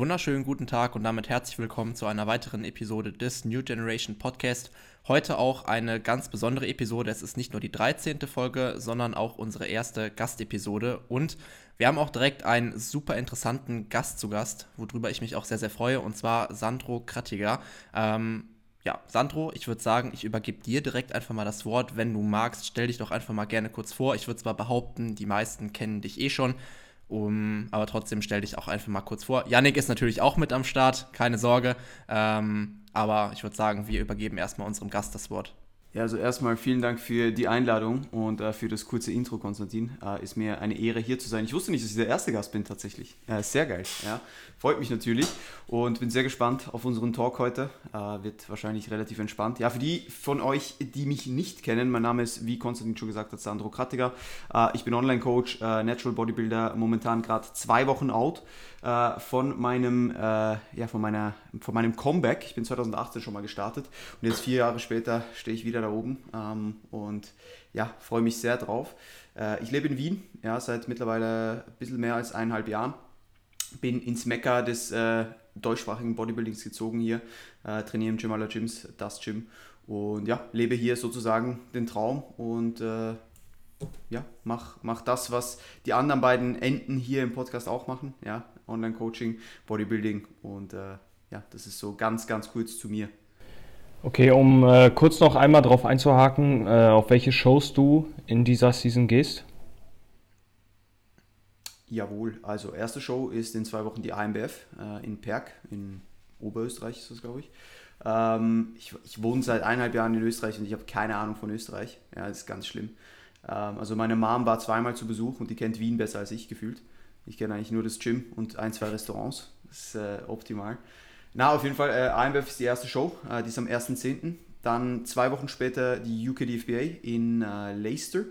wunderschönen guten Tag und damit herzlich willkommen zu einer weiteren Episode des New Generation Podcast. Heute auch eine ganz besondere Episode. Es ist nicht nur die 13. Folge, sondern auch unsere erste Gastepisode. Und wir haben auch direkt einen super interessanten Gast zu Gast, worüber ich mich auch sehr, sehr freue, und zwar Sandro Krattiger. Ähm, ja, Sandro, ich würde sagen, ich übergebe dir direkt einfach mal das Wort. Wenn du magst, stell dich doch einfach mal gerne kurz vor. Ich würde zwar behaupten, die meisten kennen dich eh schon. Um, aber trotzdem stell dich auch einfach mal kurz vor. Yannick ist natürlich auch mit am Start, keine Sorge. Ähm, aber ich würde sagen, wir übergeben erstmal unserem Gast das Wort. Ja, also erstmal vielen Dank für die Einladung und äh, für das kurze Intro, Konstantin. Äh, ist mir eine Ehre, hier zu sein. Ich wusste nicht, dass ich der erste Gast bin, tatsächlich. Äh, sehr geil, ja. Freut mich natürlich und bin sehr gespannt auf unseren Talk heute. Äh, wird wahrscheinlich relativ entspannt. Ja, für die von euch, die mich nicht kennen, mein Name ist, wie Konstantin schon gesagt hat, Sandro Krattiger. Äh, ich bin Online-Coach, äh, Natural Bodybuilder, momentan gerade zwei Wochen out von meinem, ja, von meiner, von meinem Comeback. Ich bin 2018 schon mal gestartet und jetzt vier Jahre später stehe ich wieder da oben ähm, und ja, freue mich sehr drauf. Äh, ich lebe in Wien, ja, seit mittlerweile ein bisschen mehr als eineinhalb Jahren. Bin ins Mekka des äh, deutschsprachigen Bodybuildings gezogen hier, äh, trainiere im Gym aller Gyms, das Gym und ja, lebe hier sozusagen den Traum und äh, ja, mach, mach das, was die anderen beiden Enden hier im Podcast auch machen. Ja, Online-Coaching, Bodybuilding und äh, ja, das ist so ganz, ganz kurz zu mir. Okay, um äh, kurz noch einmal darauf einzuhaken, äh, auf welche Shows du in dieser Season gehst. Jawohl, also erste Show ist in zwei Wochen die AMBF äh, in Perg, in Oberösterreich ist das, glaube ich. Ähm, ich. Ich wohne seit eineinhalb Jahren in Österreich und ich habe keine Ahnung von Österreich. Ja, das ist ganz schlimm. Ähm, also meine Mom war zweimal zu Besuch und die kennt Wien besser als ich gefühlt. Ich kenne eigentlich nur das Gym und ein, zwei Restaurants. Das ist äh, optimal. Na, auf jeden Fall, äh, IMBF ist die erste Show, äh, die ist am 1.10. Dann zwei Wochen später die UKDFBA in äh, Leicester.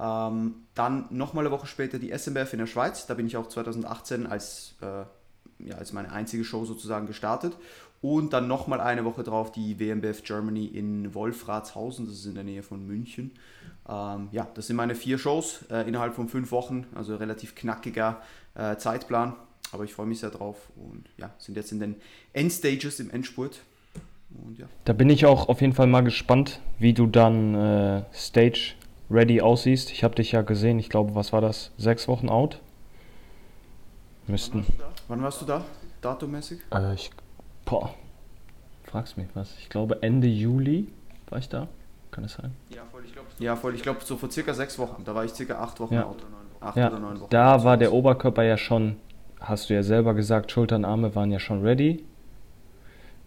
Ähm, dann nochmal eine Woche später die SMBF in der Schweiz. Da bin ich auch 2018 als, äh, ja, als meine einzige Show sozusagen gestartet. Und dann nochmal eine Woche drauf die WMBF Germany in Wolfratshausen, das ist in der Nähe von München. Ähm, ja, das sind meine vier Shows äh, innerhalb von fünf Wochen, also relativ knackiger äh, Zeitplan. Aber ich freue mich sehr drauf und ja, sind jetzt in den Endstages im Endspurt. Und, ja. Da bin ich auch auf jeden Fall mal gespannt, wie du dann äh, Stage ready aussiehst. Ich habe dich ja gesehen, ich glaube, was war das? Sechs Wochen out? Müssten. Wann warst du da? Datummäßig? Äh, ich. Boah. Fragst mich was. Ich glaube Ende Juli war ich da. Kann es sein? Ja, voll. Ich glaube, ja, voll. Ich glaube, so vor circa sechs Wochen. Da war ich circa acht Wochen ja. out. Acht ja. oder neun Wochen. Da war der Oberkörper ja schon, hast du ja selber gesagt, Schultern, Arme waren ja schon ready.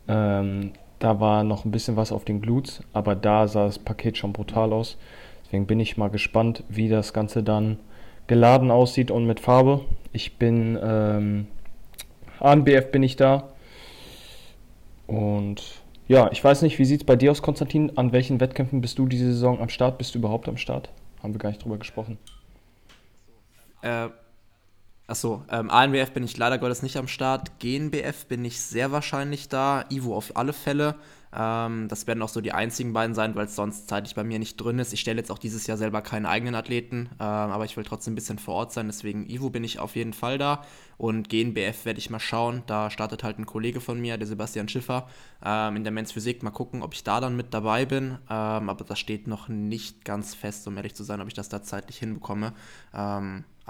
Ähm, da war noch ein bisschen was auf den Glutes, aber da sah das Paket schon brutal aus. Deswegen bin ich mal gespannt, wie das Ganze dann geladen aussieht und mit Farbe. Ich bin ähm, ANBF bin ich da und ja, ich weiß nicht, wie sieht es bei dir aus, Konstantin? An welchen Wettkämpfen bist du diese Saison am Start? Bist du überhaupt am Start? Haben wir gar nicht drüber gesprochen. Äh, achso, ähm, ANBF bin ich leider Gottes nicht am Start. GNBF bin ich sehr wahrscheinlich da. Ivo auf alle Fälle. Ähm, das werden auch so die einzigen beiden sein, weil es sonst zeitlich bei mir nicht drin ist. Ich stelle jetzt auch dieses Jahr selber keinen eigenen Athleten, ähm, aber ich will trotzdem ein bisschen vor Ort sein. Deswegen Ivo bin ich auf jeden Fall da. Und GNBF werde ich mal schauen. Da startet halt ein Kollege von mir, der Sebastian Schiffer, ähm, in der Men's Physik. Mal gucken, ob ich da dann mit dabei bin. Ähm, aber das steht noch nicht ganz fest, um ehrlich zu sein, ob ich das da zeitlich hinbekomme.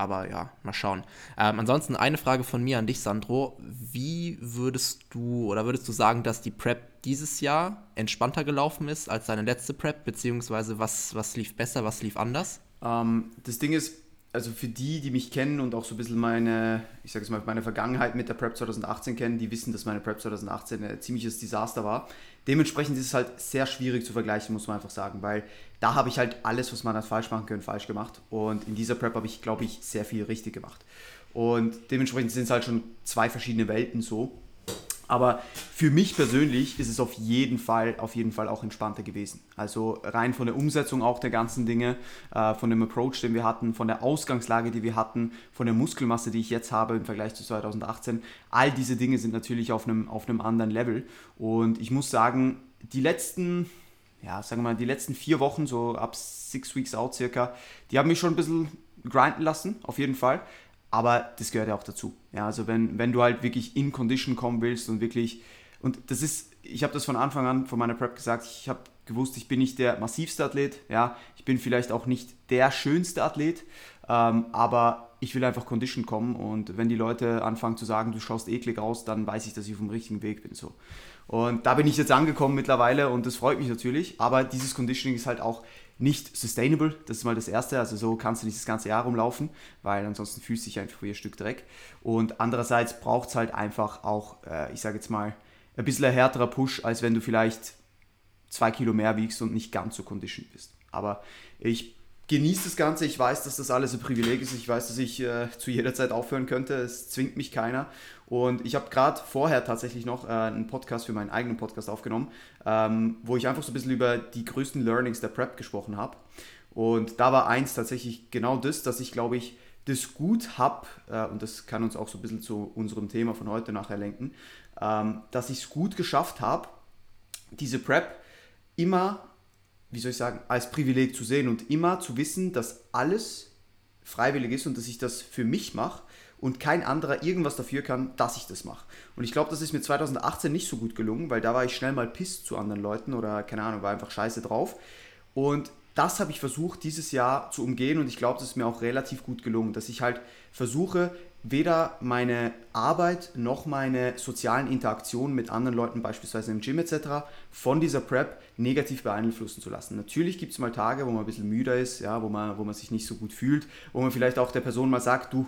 Aber ja, mal schauen. Ähm, ansonsten eine Frage von mir an dich, Sandro. Wie würdest du oder würdest du sagen, dass die Prep dieses Jahr entspannter gelaufen ist als deine letzte Prep? Beziehungsweise was, was lief besser, was lief anders? Ähm, das Ding ist, also für die, die mich kennen und auch so ein bisschen meine, ich sage es mal, meine Vergangenheit mit der Prep 2018 kennen, die wissen, dass meine Prep 2018 ein ziemliches Desaster war. Dementsprechend ist es halt sehr schwierig zu vergleichen, muss man einfach sagen, weil da habe ich halt alles, was man hat falsch machen können, falsch gemacht. Und in dieser Prep habe ich, glaube ich, sehr viel richtig gemacht. Und dementsprechend sind es halt schon zwei verschiedene Welten so. Aber für mich persönlich ist es auf jeden Fall, auf jeden Fall auch entspannter gewesen. Also rein von der Umsetzung auch der ganzen Dinge, äh, von dem Approach, den wir hatten, von der Ausgangslage, die wir hatten, von der Muskelmasse, die ich jetzt habe im Vergleich zu 2018. All diese Dinge sind natürlich auf einem, auf einem anderen Level. Und ich muss sagen, die letzten, ja, sagen wir mal, die letzten vier Wochen, so ab six weeks out circa, die haben mich schon ein bisschen grinden lassen, auf jeden Fall. Aber das gehört ja auch dazu. Ja, also wenn, wenn du halt wirklich in Condition kommen willst und wirklich, und das ist, ich habe das von Anfang an von meiner Prep gesagt, ich habe gewusst, ich bin nicht der massivste Athlet, ja, ich bin vielleicht auch nicht der schönste Athlet, ähm, aber ich will einfach Condition kommen und wenn die Leute anfangen zu sagen, du schaust eklig aus, dann weiß ich, dass ich auf dem richtigen Weg bin. So. Und da bin ich jetzt angekommen mittlerweile und das freut mich natürlich, aber dieses Conditioning ist halt auch nicht sustainable, das ist mal das Erste, also so kannst du nicht das ganze Jahr rumlaufen, weil ansonsten fühlst du dich einfach wie ein Stück Dreck. Und andererseits braucht es halt einfach auch, äh, ich sage jetzt mal, ein bisschen ein härterer Push, als wenn du vielleicht zwei Kilo mehr wiegst und nicht ganz so conditioned bist. Aber ich genieße das Ganze. Ich weiß, dass das alles ein Privileg ist. Ich weiß, dass ich äh, zu jeder Zeit aufhören könnte. Es zwingt mich keiner. Und ich habe gerade vorher tatsächlich noch äh, einen Podcast für meinen eigenen Podcast aufgenommen, ähm, wo ich einfach so ein bisschen über die größten Learnings der Prep gesprochen habe. Und da war eins tatsächlich genau das, dass ich glaube ich das gut habe, äh, und das kann uns auch so ein bisschen zu unserem Thema von heute nachher lenken, ähm, dass ich es gut geschafft habe, diese Prep immer wie soll ich sagen, als Privileg zu sehen und immer zu wissen, dass alles freiwillig ist und dass ich das für mich mache und kein anderer irgendwas dafür kann, dass ich das mache. Und ich glaube, das ist mir 2018 nicht so gut gelungen, weil da war ich schnell mal piss zu anderen Leuten oder keine Ahnung, war einfach scheiße drauf. Und das habe ich versucht, dieses Jahr zu umgehen und ich glaube, das ist mir auch relativ gut gelungen, dass ich halt versuche, weder meine Arbeit noch meine sozialen Interaktionen mit anderen Leuten, beispielsweise im Gym etc., von dieser Prep negativ beeinflussen zu lassen. Natürlich gibt es mal Tage, wo man ein bisschen müder ist, ja, wo, man, wo man sich nicht so gut fühlt, wo man vielleicht auch der Person mal sagt, du,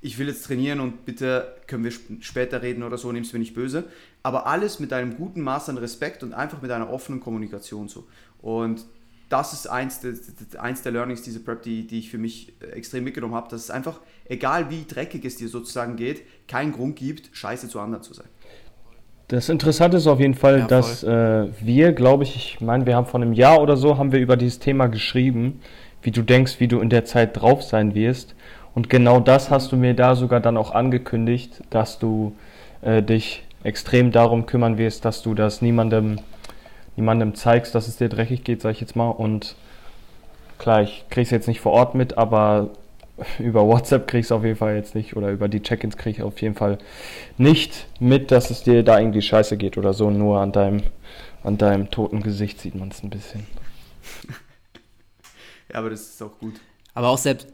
ich will jetzt trainieren und bitte können wir später reden oder so, nimmst du mir nicht böse. Aber alles mit einem guten Maß an Respekt und einfach mit einer offenen Kommunikation so. Und das ist eins der, eins der Learnings dieser Prep, die, die ich für mich äh, extrem mitgenommen habe, dass es einfach, egal wie dreckig es dir sozusagen geht, keinen Grund gibt, scheiße zu anderen zu sein. Das Interessante ist auf jeden Fall, ja, dass äh, wir, glaube ich, ich meine, wir haben vor einem Jahr oder so, haben wir über dieses Thema geschrieben, wie du denkst, wie du in der Zeit drauf sein wirst. Und genau das hast du mir da sogar dann auch angekündigt, dass du äh, dich extrem darum kümmern wirst, dass du das niemandem niemandem zeigst, dass es dir dreckig geht, sag ich jetzt mal. Und klar, ich krieg's jetzt nicht vor Ort mit, aber über WhatsApp krieg's auf jeden Fall jetzt nicht oder über die Check-ins krieg ich auf jeden Fall nicht mit, dass es dir da irgendwie scheiße geht oder so. Nur an deinem, an deinem toten Gesicht sieht man es ein bisschen. ja, aber das ist auch gut. Aber auch selbst,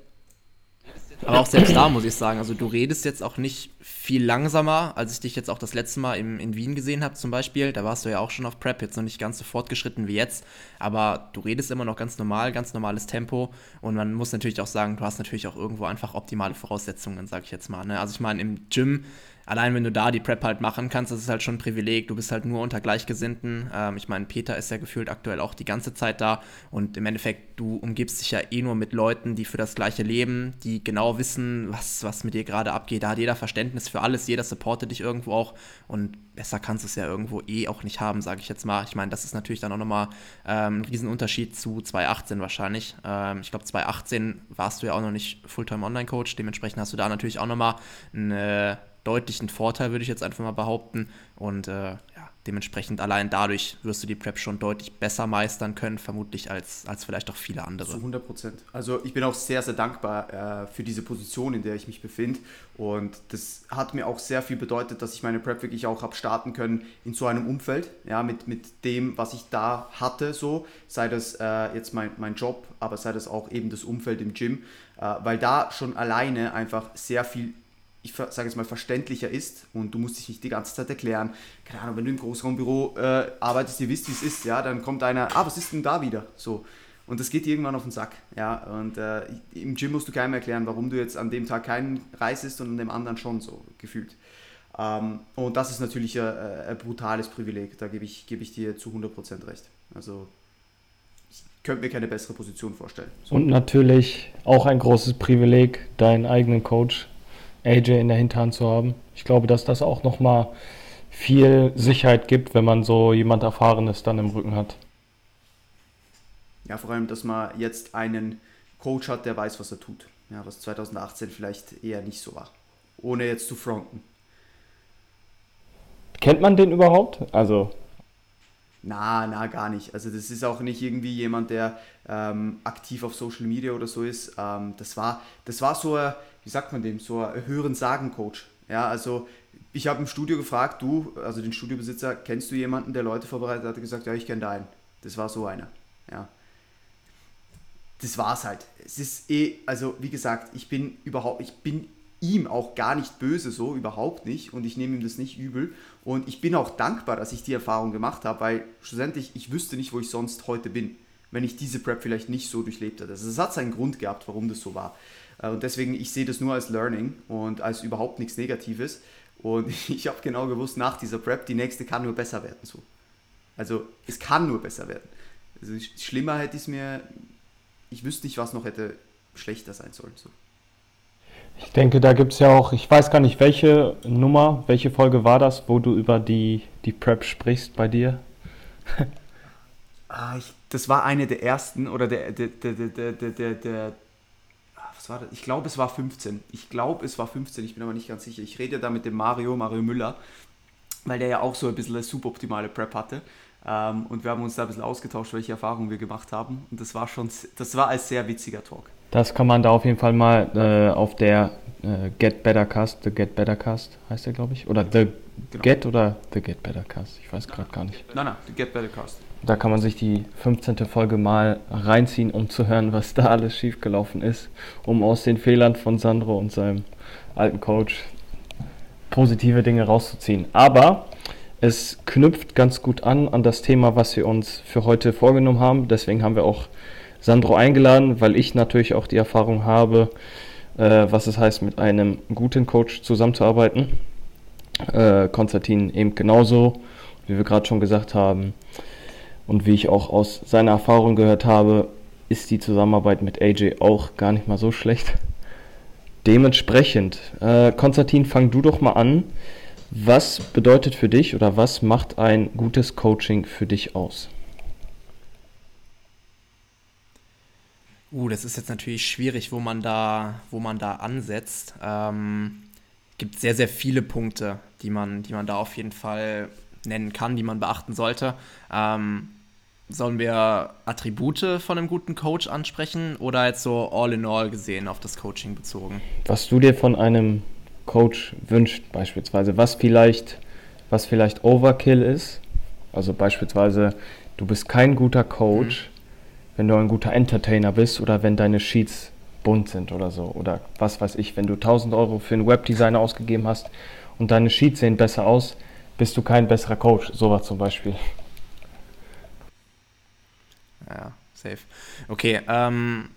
aber auch selbst da muss ich sagen, also du redest jetzt auch nicht viel langsamer, als ich dich jetzt auch das letzte Mal im, in Wien gesehen habe zum Beispiel. Da warst du ja auch schon auf Prep, jetzt noch nicht ganz so fortgeschritten wie jetzt, aber du redest immer noch ganz normal, ganz normales Tempo und man muss natürlich auch sagen, du hast natürlich auch irgendwo einfach optimale Voraussetzungen, sag ich jetzt mal. Ne? Also ich meine, im Gym allein wenn du da die Prep halt machen kannst, das ist halt schon ein Privileg. Du bist halt nur unter Gleichgesinnten. Ähm, ich meine, Peter ist ja gefühlt aktuell auch die ganze Zeit da und im Endeffekt, du umgibst dich ja eh nur mit Leuten, die für das gleiche leben, die genau wissen, was, was mit dir gerade abgeht. Da hat jeder Verständnis für alles, jeder supportet dich irgendwo auch und besser kannst du es ja irgendwo eh auch nicht haben, sage ich jetzt mal. Ich meine, das ist natürlich dann auch nochmal ähm, ein Riesenunterschied zu 2018 wahrscheinlich. Ähm, ich glaube, 2018 warst du ja auch noch nicht Fulltime Online-Coach, dementsprechend hast du da natürlich auch nochmal eine deutlichen Vorteil, würde ich jetzt einfach mal behaupten. Und äh, ja, dementsprechend allein dadurch wirst du die Prep schon deutlich besser meistern können, vermutlich als, als vielleicht auch viele andere. Zu 100 Prozent. Also ich bin auch sehr, sehr dankbar äh, für diese Position, in der ich mich befinde. Und das hat mir auch sehr viel bedeutet, dass ich meine Prep wirklich auch habe starten können in so einem Umfeld, ja, mit, mit dem, was ich da hatte, so, sei das äh, jetzt mein, mein Job, aber sei das auch eben das Umfeld im Gym, äh, weil da schon alleine einfach sehr viel ich sage jetzt mal, verständlicher ist und du musst dich nicht die ganze Zeit erklären. Keine Ahnung, wenn du im Großraumbüro äh, arbeitest, ihr wisst, wie es ist, ja, dann kommt einer, ah, was ist denn da wieder? So. Und das geht irgendwann auf den Sack. Ja, und äh, im Gym musst du keinem erklären, warum du jetzt an dem Tag keinen Reis isst und an dem anderen schon so gefühlt. Ähm, und das ist natürlich ein, ein brutales Privileg, da gebe ich, geb ich dir zu 100% recht. Also könnte mir keine bessere Position vorstellen. So. Und natürlich auch ein großes Privileg, deinen eigenen Coach AJ in der Hinterhand zu haben. Ich glaube, dass das auch nochmal viel Sicherheit gibt, wenn man so jemand Erfahrenes dann im Rücken hat. Ja, vor allem, dass man jetzt einen Coach hat, der weiß, was er tut. Ja, was 2018 vielleicht eher nicht so war. Ohne jetzt zu fronten. Kennt man den überhaupt? Also. Na, na, gar nicht. Also das ist auch nicht irgendwie jemand, der ähm, aktiv auf Social Media oder so ist. Ähm, das, war, das war so ein wie sagt man dem, so ein höheren Sagen-Coach. Ja, also ich habe im Studio gefragt, du, also den Studiobesitzer, kennst du jemanden, der Leute vorbereitet hat? Er gesagt, ja, ich kenne da einen. Das war so einer. Ja. Das war's halt. Es ist eh, also wie gesagt, ich bin überhaupt, ich bin ihm auch gar nicht böse, so überhaupt nicht. Und ich nehme ihm das nicht übel. Und ich bin auch dankbar, dass ich die Erfahrung gemacht habe, weil schlussendlich ich wüsste nicht, wo ich sonst heute bin, wenn ich diese Prep vielleicht nicht so durchlebt hätte. Also es hat seinen Grund gehabt, warum das so war. Äh, und deswegen, ich sehe das nur als Learning und als überhaupt nichts Negatives. Und ich habe genau gewusst, nach dieser Prep, die nächste kann nur besser werden. So. Also es kann nur besser werden. Also schlimmer hätte ich es mir, ich wüsste nicht, was noch hätte schlechter sein sollen. So. Ich denke, da gibt es ja auch, ich weiß gar nicht, welche Nummer, welche Folge war das, wo du über die, die Prep sprichst bei dir? ah, ich, das war eine der ersten oder der, der, der, der, der, der, der was war das? Ich glaube, es war 15. Ich glaube, es war 15, ich bin aber nicht ganz sicher. Ich rede da mit dem Mario, Mario Müller, weil der ja auch so ein bisschen eine suboptimale Prep hatte. Ähm, und wir haben uns da ein bisschen ausgetauscht, welche Erfahrungen wir gemacht haben. Und das war schon, das war ein sehr witziger Talk. Das kann man da auf jeden Fall mal äh, auf der äh, Get Better Cast, The Get Better Cast heißt der, glaube ich. Oder The genau. Get oder The Get Better Cast. Ich weiß gerade gar nicht. Nein, nein, The Get Better Cast. Da kann man sich die 15. Folge mal reinziehen, um zu hören, was da alles schiefgelaufen ist, um aus den Fehlern von Sandro und seinem alten Coach positive Dinge rauszuziehen. Aber es knüpft ganz gut an an das Thema, was wir uns für heute vorgenommen haben. Deswegen haben wir auch Sandro eingeladen, weil ich natürlich auch die Erfahrung habe, äh, was es heißt, mit einem guten Coach zusammenzuarbeiten. Äh, Konstantin eben genauso, wie wir gerade schon gesagt haben. Und wie ich auch aus seiner Erfahrung gehört habe, ist die Zusammenarbeit mit AJ auch gar nicht mal so schlecht. Dementsprechend, äh, Konstantin, fang du doch mal an. Was bedeutet für dich oder was macht ein gutes Coaching für dich aus? Uh, das ist jetzt natürlich schwierig, wo man da, wo man da ansetzt. Ähm, gibt sehr, sehr viele Punkte, die man, die man da auf jeden Fall nennen kann, die man beachten sollte. Ähm, Sollen wir Attribute von einem guten Coach ansprechen oder jetzt so all in all gesehen auf das Coaching bezogen? Was du dir von einem Coach wünscht, beispielsweise, was vielleicht, was vielleicht Overkill ist. Also beispielsweise, du bist kein guter Coach, mhm. wenn du ein guter Entertainer bist oder wenn deine Sheets bunt sind oder so. Oder was weiß ich, wenn du 1000 Euro für einen Webdesigner ausgegeben hast und deine Sheets sehen besser aus, bist du kein besserer Coach. Sowas zum Beispiel. Ja, safe. Okay, ähm,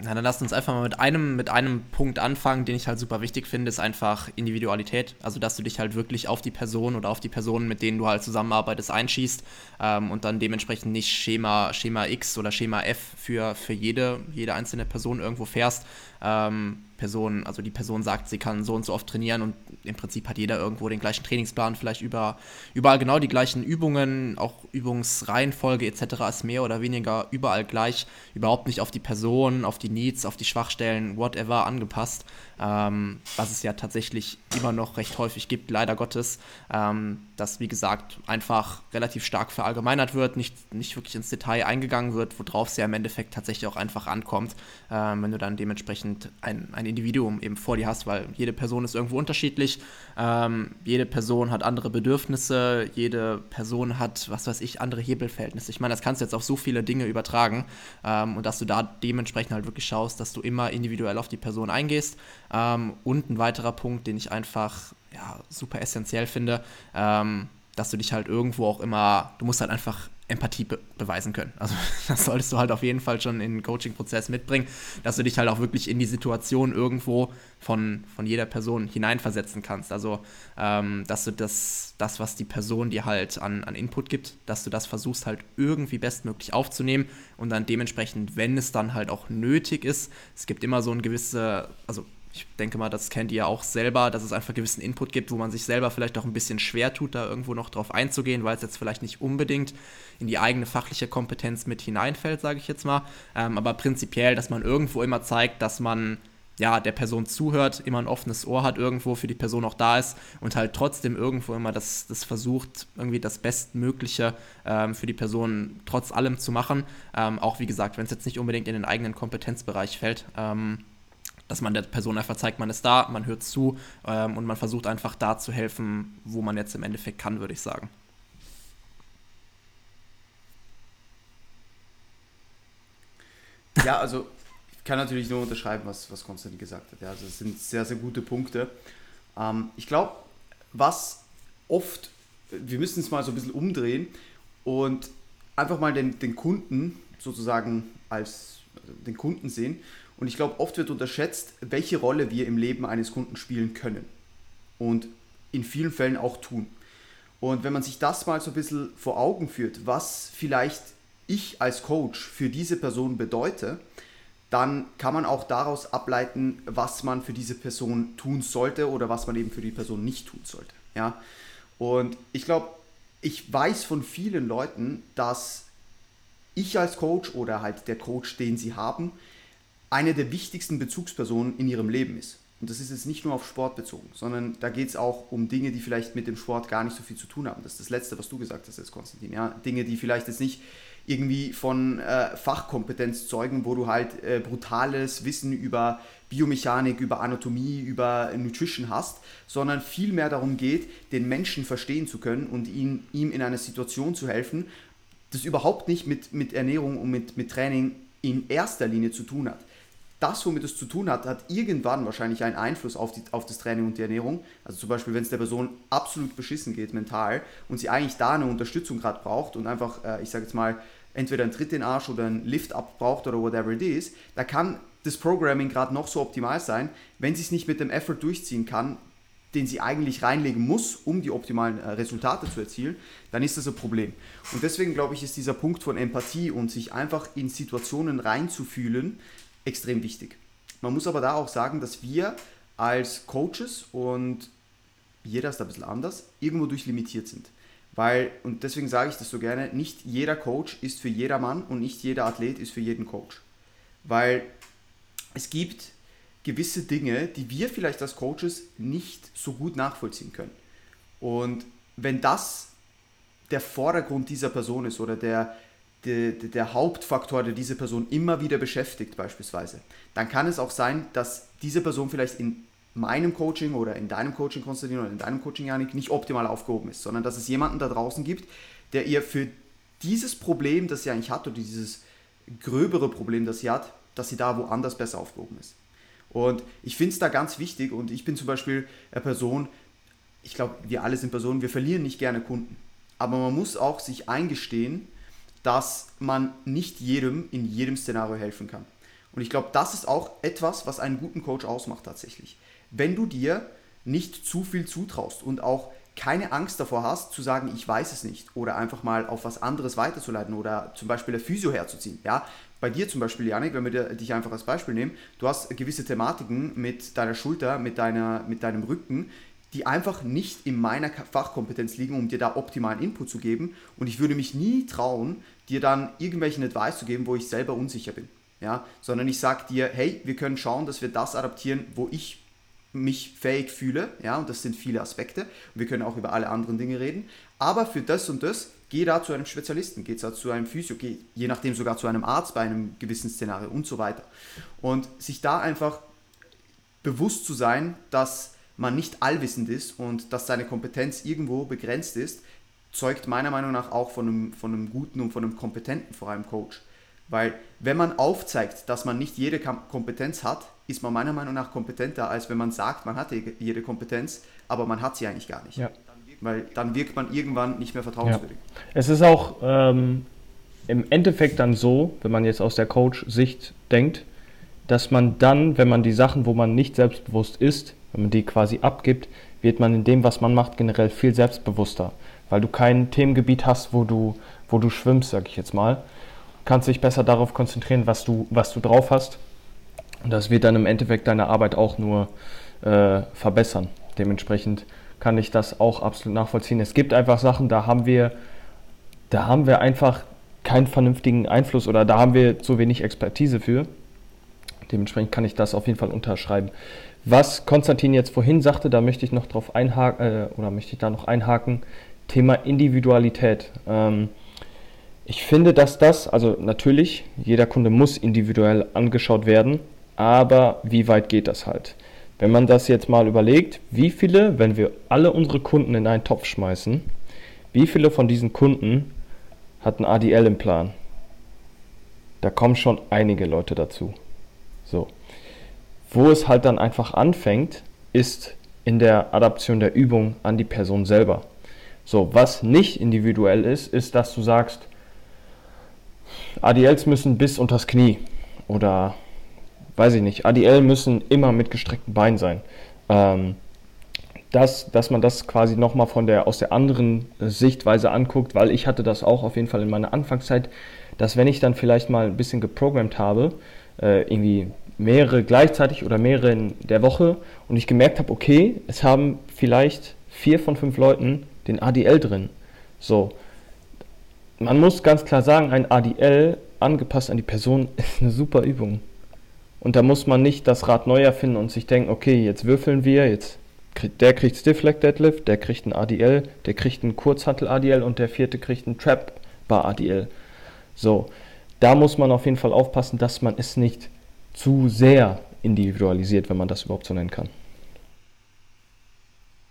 na, dann lasst uns einfach mal mit einem, mit einem Punkt anfangen, den ich halt super wichtig finde, ist einfach Individualität. Also, dass du dich halt wirklich auf die Person oder auf die Personen, mit denen du halt zusammenarbeitest, einschießt ähm, und dann dementsprechend nicht Schema, Schema X oder Schema F für, für jede, jede einzelne Person irgendwo fährst. Ähm, Person, also die Person sagt, sie kann so und so oft trainieren und im Prinzip hat jeder irgendwo den gleichen Trainingsplan, vielleicht über, überall genau die gleichen Übungen, auch Übungsreihenfolge etc. ist mehr oder weniger überall gleich, überhaupt nicht auf die Person, auf die Needs, auf die Schwachstellen, whatever angepasst ähm, was es ja tatsächlich immer noch recht häufig gibt, leider Gottes, ähm, dass, wie gesagt, einfach relativ stark verallgemeinert wird, nicht, nicht wirklich ins Detail eingegangen wird, worauf es ja im Endeffekt tatsächlich auch einfach ankommt, ähm, wenn du dann dementsprechend ein, ein Individuum eben vor dir hast, weil jede Person ist irgendwo unterschiedlich, ähm, jede Person hat andere Bedürfnisse, jede Person hat, was weiß ich, andere Hebelverhältnisse. Ich meine, das kannst du jetzt auf so viele Dinge übertragen ähm, und dass du da dementsprechend halt wirklich schaust, dass du immer individuell auf die Person eingehst, ähm, und ein weiterer Punkt, den ich einfach ja, super essentiell finde, ähm, dass du dich halt irgendwo auch immer, du musst halt einfach Empathie be beweisen können. Also das solltest du halt auf jeden Fall schon in den Coaching-Prozess mitbringen, dass du dich halt auch wirklich in die Situation irgendwo von, von jeder Person hineinversetzen kannst. Also ähm, dass du das, das, was die Person dir halt an, an Input gibt, dass du das versuchst halt irgendwie bestmöglich aufzunehmen und dann dementsprechend, wenn es dann halt auch nötig ist, es gibt immer so ein gewisse, also ich denke mal, das kennt ihr auch selber, dass es einfach gewissen Input gibt, wo man sich selber vielleicht auch ein bisschen schwer tut, da irgendwo noch drauf einzugehen, weil es jetzt vielleicht nicht unbedingt in die eigene fachliche Kompetenz mit hineinfällt, sage ich jetzt mal. Ähm, aber prinzipiell, dass man irgendwo immer zeigt, dass man ja, der Person zuhört, immer ein offenes Ohr hat irgendwo, für die Person auch da ist und halt trotzdem irgendwo immer das, das versucht, irgendwie das Bestmögliche ähm, für die Person trotz allem zu machen. Ähm, auch wie gesagt, wenn es jetzt nicht unbedingt in den eigenen Kompetenzbereich fällt. Dass man der Person einfach zeigt, man ist da, man hört zu ähm, und man versucht einfach da zu helfen, wo man jetzt im Endeffekt kann, würde ich sagen. Ja, also ich kann natürlich nur unterschreiben, was, was Konstantin gesagt hat. Ja, also es sind sehr, sehr gute Punkte. Ähm, ich glaube, was oft, wir müssen es mal so ein bisschen umdrehen und einfach mal den, den Kunden sozusagen als den Kunden sehen. Und ich glaube, oft wird unterschätzt, welche Rolle wir im Leben eines Kunden spielen können. Und in vielen Fällen auch tun. Und wenn man sich das mal so ein bisschen vor Augen führt, was vielleicht ich als Coach für diese Person bedeute, dann kann man auch daraus ableiten, was man für diese Person tun sollte oder was man eben für die Person nicht tun sollte. Ja? Und ich glaube, ich weiß von vielen Leuten, dass ich als Coach oder halt der Coach, den sie haben, eine der wichtigsten Bezugspersonen in ihrem Leben ist. Und das ist jetzt nicht nur auf Sport bezogen, sondern da geht es auch um Dinge, die vielleicht mit dem Sport gar nicht so viel zu tun haben. Das ist das Letzte, was du gesagt hast jetzt, Konstantin. Ja? Dinge, die vielleicht jetzt nicht irgendwie von äh, Fachkompetenz zeugen, wo du halt äh, brutales Wissen über Biomechanik, über Anatomie, über Nutrition hast, sondern vielmehr darum geht, den Menschen verstehen zu können und ihn, ihm in einer Situation zu helfen, das überhaupt nicht mit, mit Ernährung und mit, mit Training in erster Linie zu tun hat. Das, womit es zu tun hat, hat irgendwann wahrscheinlich einen Einfluss auf, die, auf das Training und die Ernährung. Also zum Beispiel, wenn es der Person absolut beschissen geht mental und sie eigentlich da eine Unterstützung gerade braucht und einfach, äh, ich sage jetzt mal, entweder einen Tritt in den Arsch oder einen Lift-Up braucht oder whatever it is, da kann das Programming gerade noch so optimal sein, wenn sie es nicht mit dem Effort durchziehen kann, den sie eigentlich reinlegen muss, um die optimalen äh, Resultate zu erzielen, dann ist das ein Problem. Und deswegen glaube ich, ist dieser Punkt von Empathie und sich einfach in Situationen reinzufühlen extrem wichtig. Man muss aber da auch sagen, dass wir als Coaches und jeder ist da ein bisschen anders, irgendwo durchlimitiert sind. Weil, und deswegen sage ich das so gerne, nicht jeder Coach ist für jedermann und nicht jeder Athlet ist für jeden Coach. Weil es gibt gewisse Dinge, die wir vielleicht als Coaches nicht so gut nachvollziehen können. Und wenn das der Vordergrund dieser Person ist oder der, der, der Hauptfaktor, der diese Person immer wieder beschäftigt beispielsweise, dann kann es auch sein, dass diese Person vielleicht in meinem Coaching oder in deinem Coaching, Konstantin, oder in deinem Coaching, Janik, nicht optimal aufgehoben ist, sondern dass es jemanden da draußen gibt, der ihr für dieses Problem, das sie eigentlich hat, oder dieses gröbere Problem, das sie hat, dass sie da woanders besser aufgehoben ist. Und ich finde es da ganz wichtig und ich bin zum Beispiel eine Person, ich glaube, wir alle sind Personen, wir verlieren nicht gerne Kunden. Aber man muss auch sich eingestehen, dass man nicht jedem in jedem Szenario helfen kann. Und ich glaube, das ist auch etwas, was einen guten Coach ausmacht tatsächlich wenn du dir nicht zu viel zutraust und auch keine Angst davor hast, zu sagen, ich weiß es nicht oder einfach mal auf was anderes weiterzuleiten oder zum Beispiel der Physio herzuziehen. Ja, bei dir zum Beispiel, Janik, wenn wir dich einfach als Beispiel nehmen, du hast gewisse Thematiken mit deiner Schulter, mit, deiner, mit deinem Rücken, die einfach nicht in meiner Fachkompetenz liegen, um dir da optimalen Input zu geben. Und ich würde mich nie trauen, dir dann irgendwelchen Advice zu geben, wo ich selber unsicher bin. Ja, sondern ich sage dir, hey, wir können schauen, dass wir das adaptieren, wo ich mich fähig fühle, ja, und das sind viele Aspekte. Und wir können auch über alle anderen Dinge reden. Aber für das und das, geh da zu einem Spezialisten, geh da zu einem Physio, geh je nachdem sogar zu einem Arzt bei einem gewissen Szenario und so weiter. Und sich da einfach bewusst zu sein, dass man nicht allwissend ist und dass seine Kompetenz irgendwo begrenzt ist, zeugt meiner Meinung nach auch von einem, von einem guten und von einem kompetenten, vor allem Coach. Weil wenn man aufzeigt, dass man nicht jede Kompetenz hat, ist man meiner Meinung nach kompetenter, als wenn man sagt, man hat jede Kompetenz, aber man hat sie eigentlich gar nicht. Ja. Weil dann wirkt man irgendwann nicht mehr vertrauenswürdig. Ja. Es ist auch ähm, im Endeffekt dann so, wenn man jetzt aus der Coach-Sicht denkt, dass man dann, wenn man die Sachen, wo man nicht selbstbewusst ist, wenn man die quasi abgibt, wird man in dem, was man macht, generell viel selbstbewusster. Weil du kein Themengebiet hast, wo du, wo du schwimmst, sag ich jetzt mal kannst dich besser darauf konzentrieren, was du, was du drauf hast. Und das wird dann im Endeffekt deine Arbeit auch nur äh, verbessern. Dementsprechend kann ich das auch absolut nachvollziehen. Es gibt einfach Sachen, da haben wir, da haben wir einfach keinen vernünftigen Einfluss oder da haben wir zu wenig Expertise für. Dementsprechend kann ich das auf jeden Fall unterschreiben. Was Konstantin jetzt vorhin sagte, da möchte ich noch drauf einhaken äh, oder möchte ich da noch einhaken. Thema Individualität. Ähm, ich finde, dass das, also natürlich, jeder Kunde muss individuell angeschaut werden, aber wie weit geht das halt? Wenn man das jetzt mal überlegt, wie viele, wenn wir alle unsere Kunden in einen Topf schmeißen, wie viele von diesen Kunden hatten ADL im Plan? Da kommen schon einige Leute dazu. So. Wo es halt dann einfach anfängt, ist in der Adaption der Übung an die Person selber. So, was nicht individuell ist, ist, dass du sagst, ADLs müssen bis unters Knie oder weiß ich nicht, ADL müssen immer mit gestreckten Beinen sein. Ähm, dass, dass man das quasi nochmal von der, aus der anderen Sichtweise anguckt, weil ich hatte das auch auf jeden Fall in meiner Anfangszeit, dass wenn ich dann vielleicht mal ein bisschen geprogrammt habe, äh, irgendwie mehrere gleichzeitig oder mehrere in der Woche und ich gemerkt habe, okay, es haben vielleicht vier von fünf Leuten den ADL drin. So, man muss ganz klar sagen, ein ADL angepasst an die Person ist eine super Übung. Und da muss man nicht das Rad neu erfinden und sich denken, okay, jetzt würfeln wir, jetzt kriegt, der kriegt Stiff Leg Deadlift, der kriegt ein ADL, der kriegt einen Kurzhantel ADL und der vierte kriegt einen Trap Bar ADL. So, da muss man auf jeden Fall aufpassen, dass man es nicht zu sehr individualisiert, wenn man das überhaupt so nennen kann.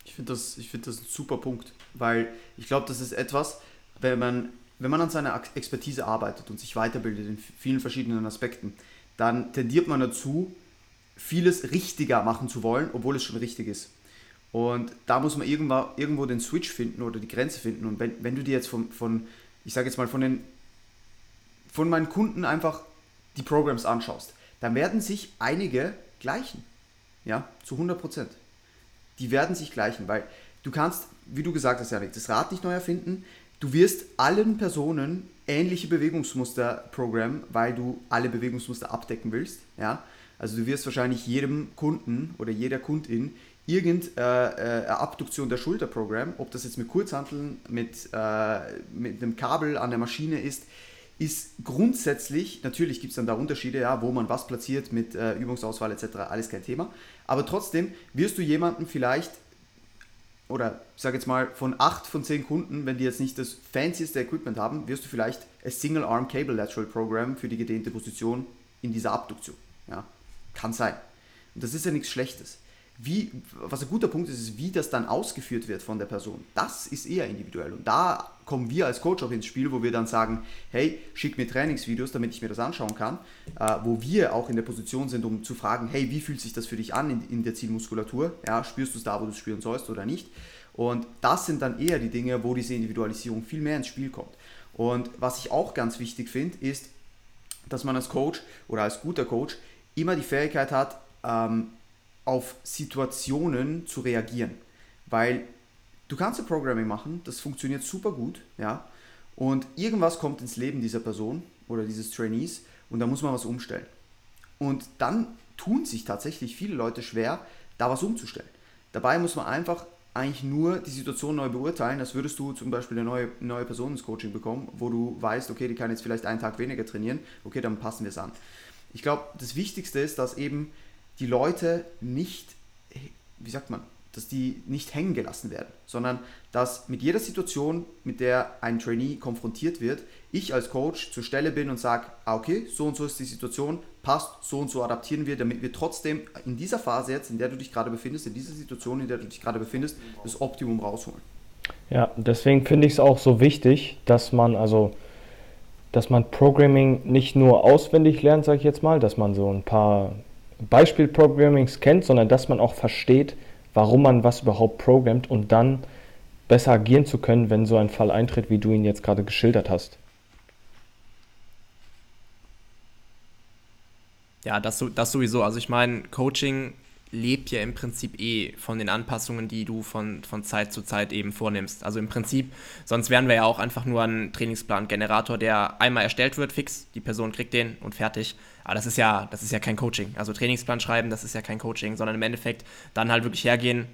Ich finde das, find das ein super Punkt, weil ich glaube, das ist etwas, wenn man, wenn man an seiner Expertise arbeitet und sich weiterbildet in vielen verschiedenen Aspekten, dann tendiert man dazu, vieles richtiger machen zu wollen, obwohl es schon richtig ist. Und da muss man irgendwo, irgendwo den Switch finden oder die Grenze finden. Und wenn, wenn du dir jetzt von, von ich sage jetzt mal, von, den, von meinen Kunden einfach die Programs anschaust, dann werden sich einige gleichen. Ja, zu 100 Prozent. Die werden sich gleichen, weil du kannst, wie du gesagt hast, Janik, das Rad nicht neu erfinden. Du wirst allen Personen ähnliche Bewegungsmuster programmen, weil du alle Bewegungsmuster abdecken willst. Ja? Also du wirst wahrscheinlich jedem Kunden oder jeder Kundin irgendeine äh, äh, Abduktion der Schulter programmen, ob das jetzt mit Kurzhanteln, mit, äh, mit einem Kabel an der Maschine ist, ist grundsätzlich, natürlich gibt es dann da Unterschiede, ja, wo man was platziert mit Übungsauswahl etc., alles kein Thema, aber trotzdem wirst du jemanden vielleicht oder ich sage jetzt mal von 8 von 10 Kunden, wenn die jetzt nicht das fancieste Equipment haben, wirst du vielleicht ein Single Arm Cable Lateral Program für die gedehnte Position in dieser Abduktion. Ja, kann sein. Und das ist ja nichts Schlechtes. Wie, was ein guter Punkt ist, ist, wie das dann ausgeführt wird von der Person. Das ist eher individuell. Und da kommen wir als Coach auch ins Spiel, wo wir dann sagen, hey, schick mir Trainingsvideos, damit ich mir das anschauen kann. Äh, wo wir auch in der Position sind, um zu fragen, hey, wie fühlt sich das für dich an in, in der Zielmuskulatur? Ja, spürst du es da, wo du es spüren sollst oder nicht? Und das sind dann eher die Dinge, wo diese Individualisierung viel mehr ins Spiel kommt. Und was ich auch ganz wichtig finde, ist, dass man als Coach oder als guter Coach immer die Fähigkeit hat, ähm, auf Situationen zu reagieren. Weil du kannst ein Programming machen, das funktioniert super gut, ja, und irgendwas kommt ins Leben dieser Person oder dieses Trainees und da muss man was umstellen. Und dann tun sich tatsächlich viele Leute schwer, da was umzustellen. Dabei muss man einfach eigentlich nur die Situation neu beurteilen, als würdest du zum Beispiel eine neue, neue Person ins Coaching bekommen, wo du weißt, okay, die kann jetzt vielleicht einen Tag weniger trainieren, okay, dann passen wir es an. Ich glaube, das Wichtigste ist, dass eben die Leute nicht, wie sagt man, dass die nicht hängen gelassen werden, sondern dass mit jeder Situation, mit der ein Trainee konfrontiert wird, ich als Coach zur Stelle bin und sage, ah, okay, so und so ist die Situation, passt, so und so adaptieren wir, damit wir trotzdem in dieser Phase jetzt, in der du dich gerade befindest, in dieser Situation, in der du dich gerade befindest, das Optimum rausholen. Ja, deswegen finde ich es auch so wichtig, dass man also dass man Programming nicht nur auswendig lernt, sage ich jetzt mal, dass man so ein paar Beispiel-Programmings kennt, sondern dass man auch versteht, warum man was überhaupt programmt und dann besser agieren zu können, wenn so ein Fall eintritt, wie du ihn jetzt gerade geschildert hast. Ja, das, das sowieso. Also ich meine, Coaching lebt ja im Prinzip eh von den Anpassungen, die du von, von Zeit zu Zeit eben vornimmst. Also im Prinzip, sonst wären wir ja auch einfach nur ein Trainingsplan-Generator, der einmal erstellt wird, fix, die Person kriegt den und fertig. Aber das ist ja, das ist ja kein Coaching. Also Trainingsplan schreiben, das ist ja kein Coaching, sondern im Endeffekt dann halt wirklich hergehen,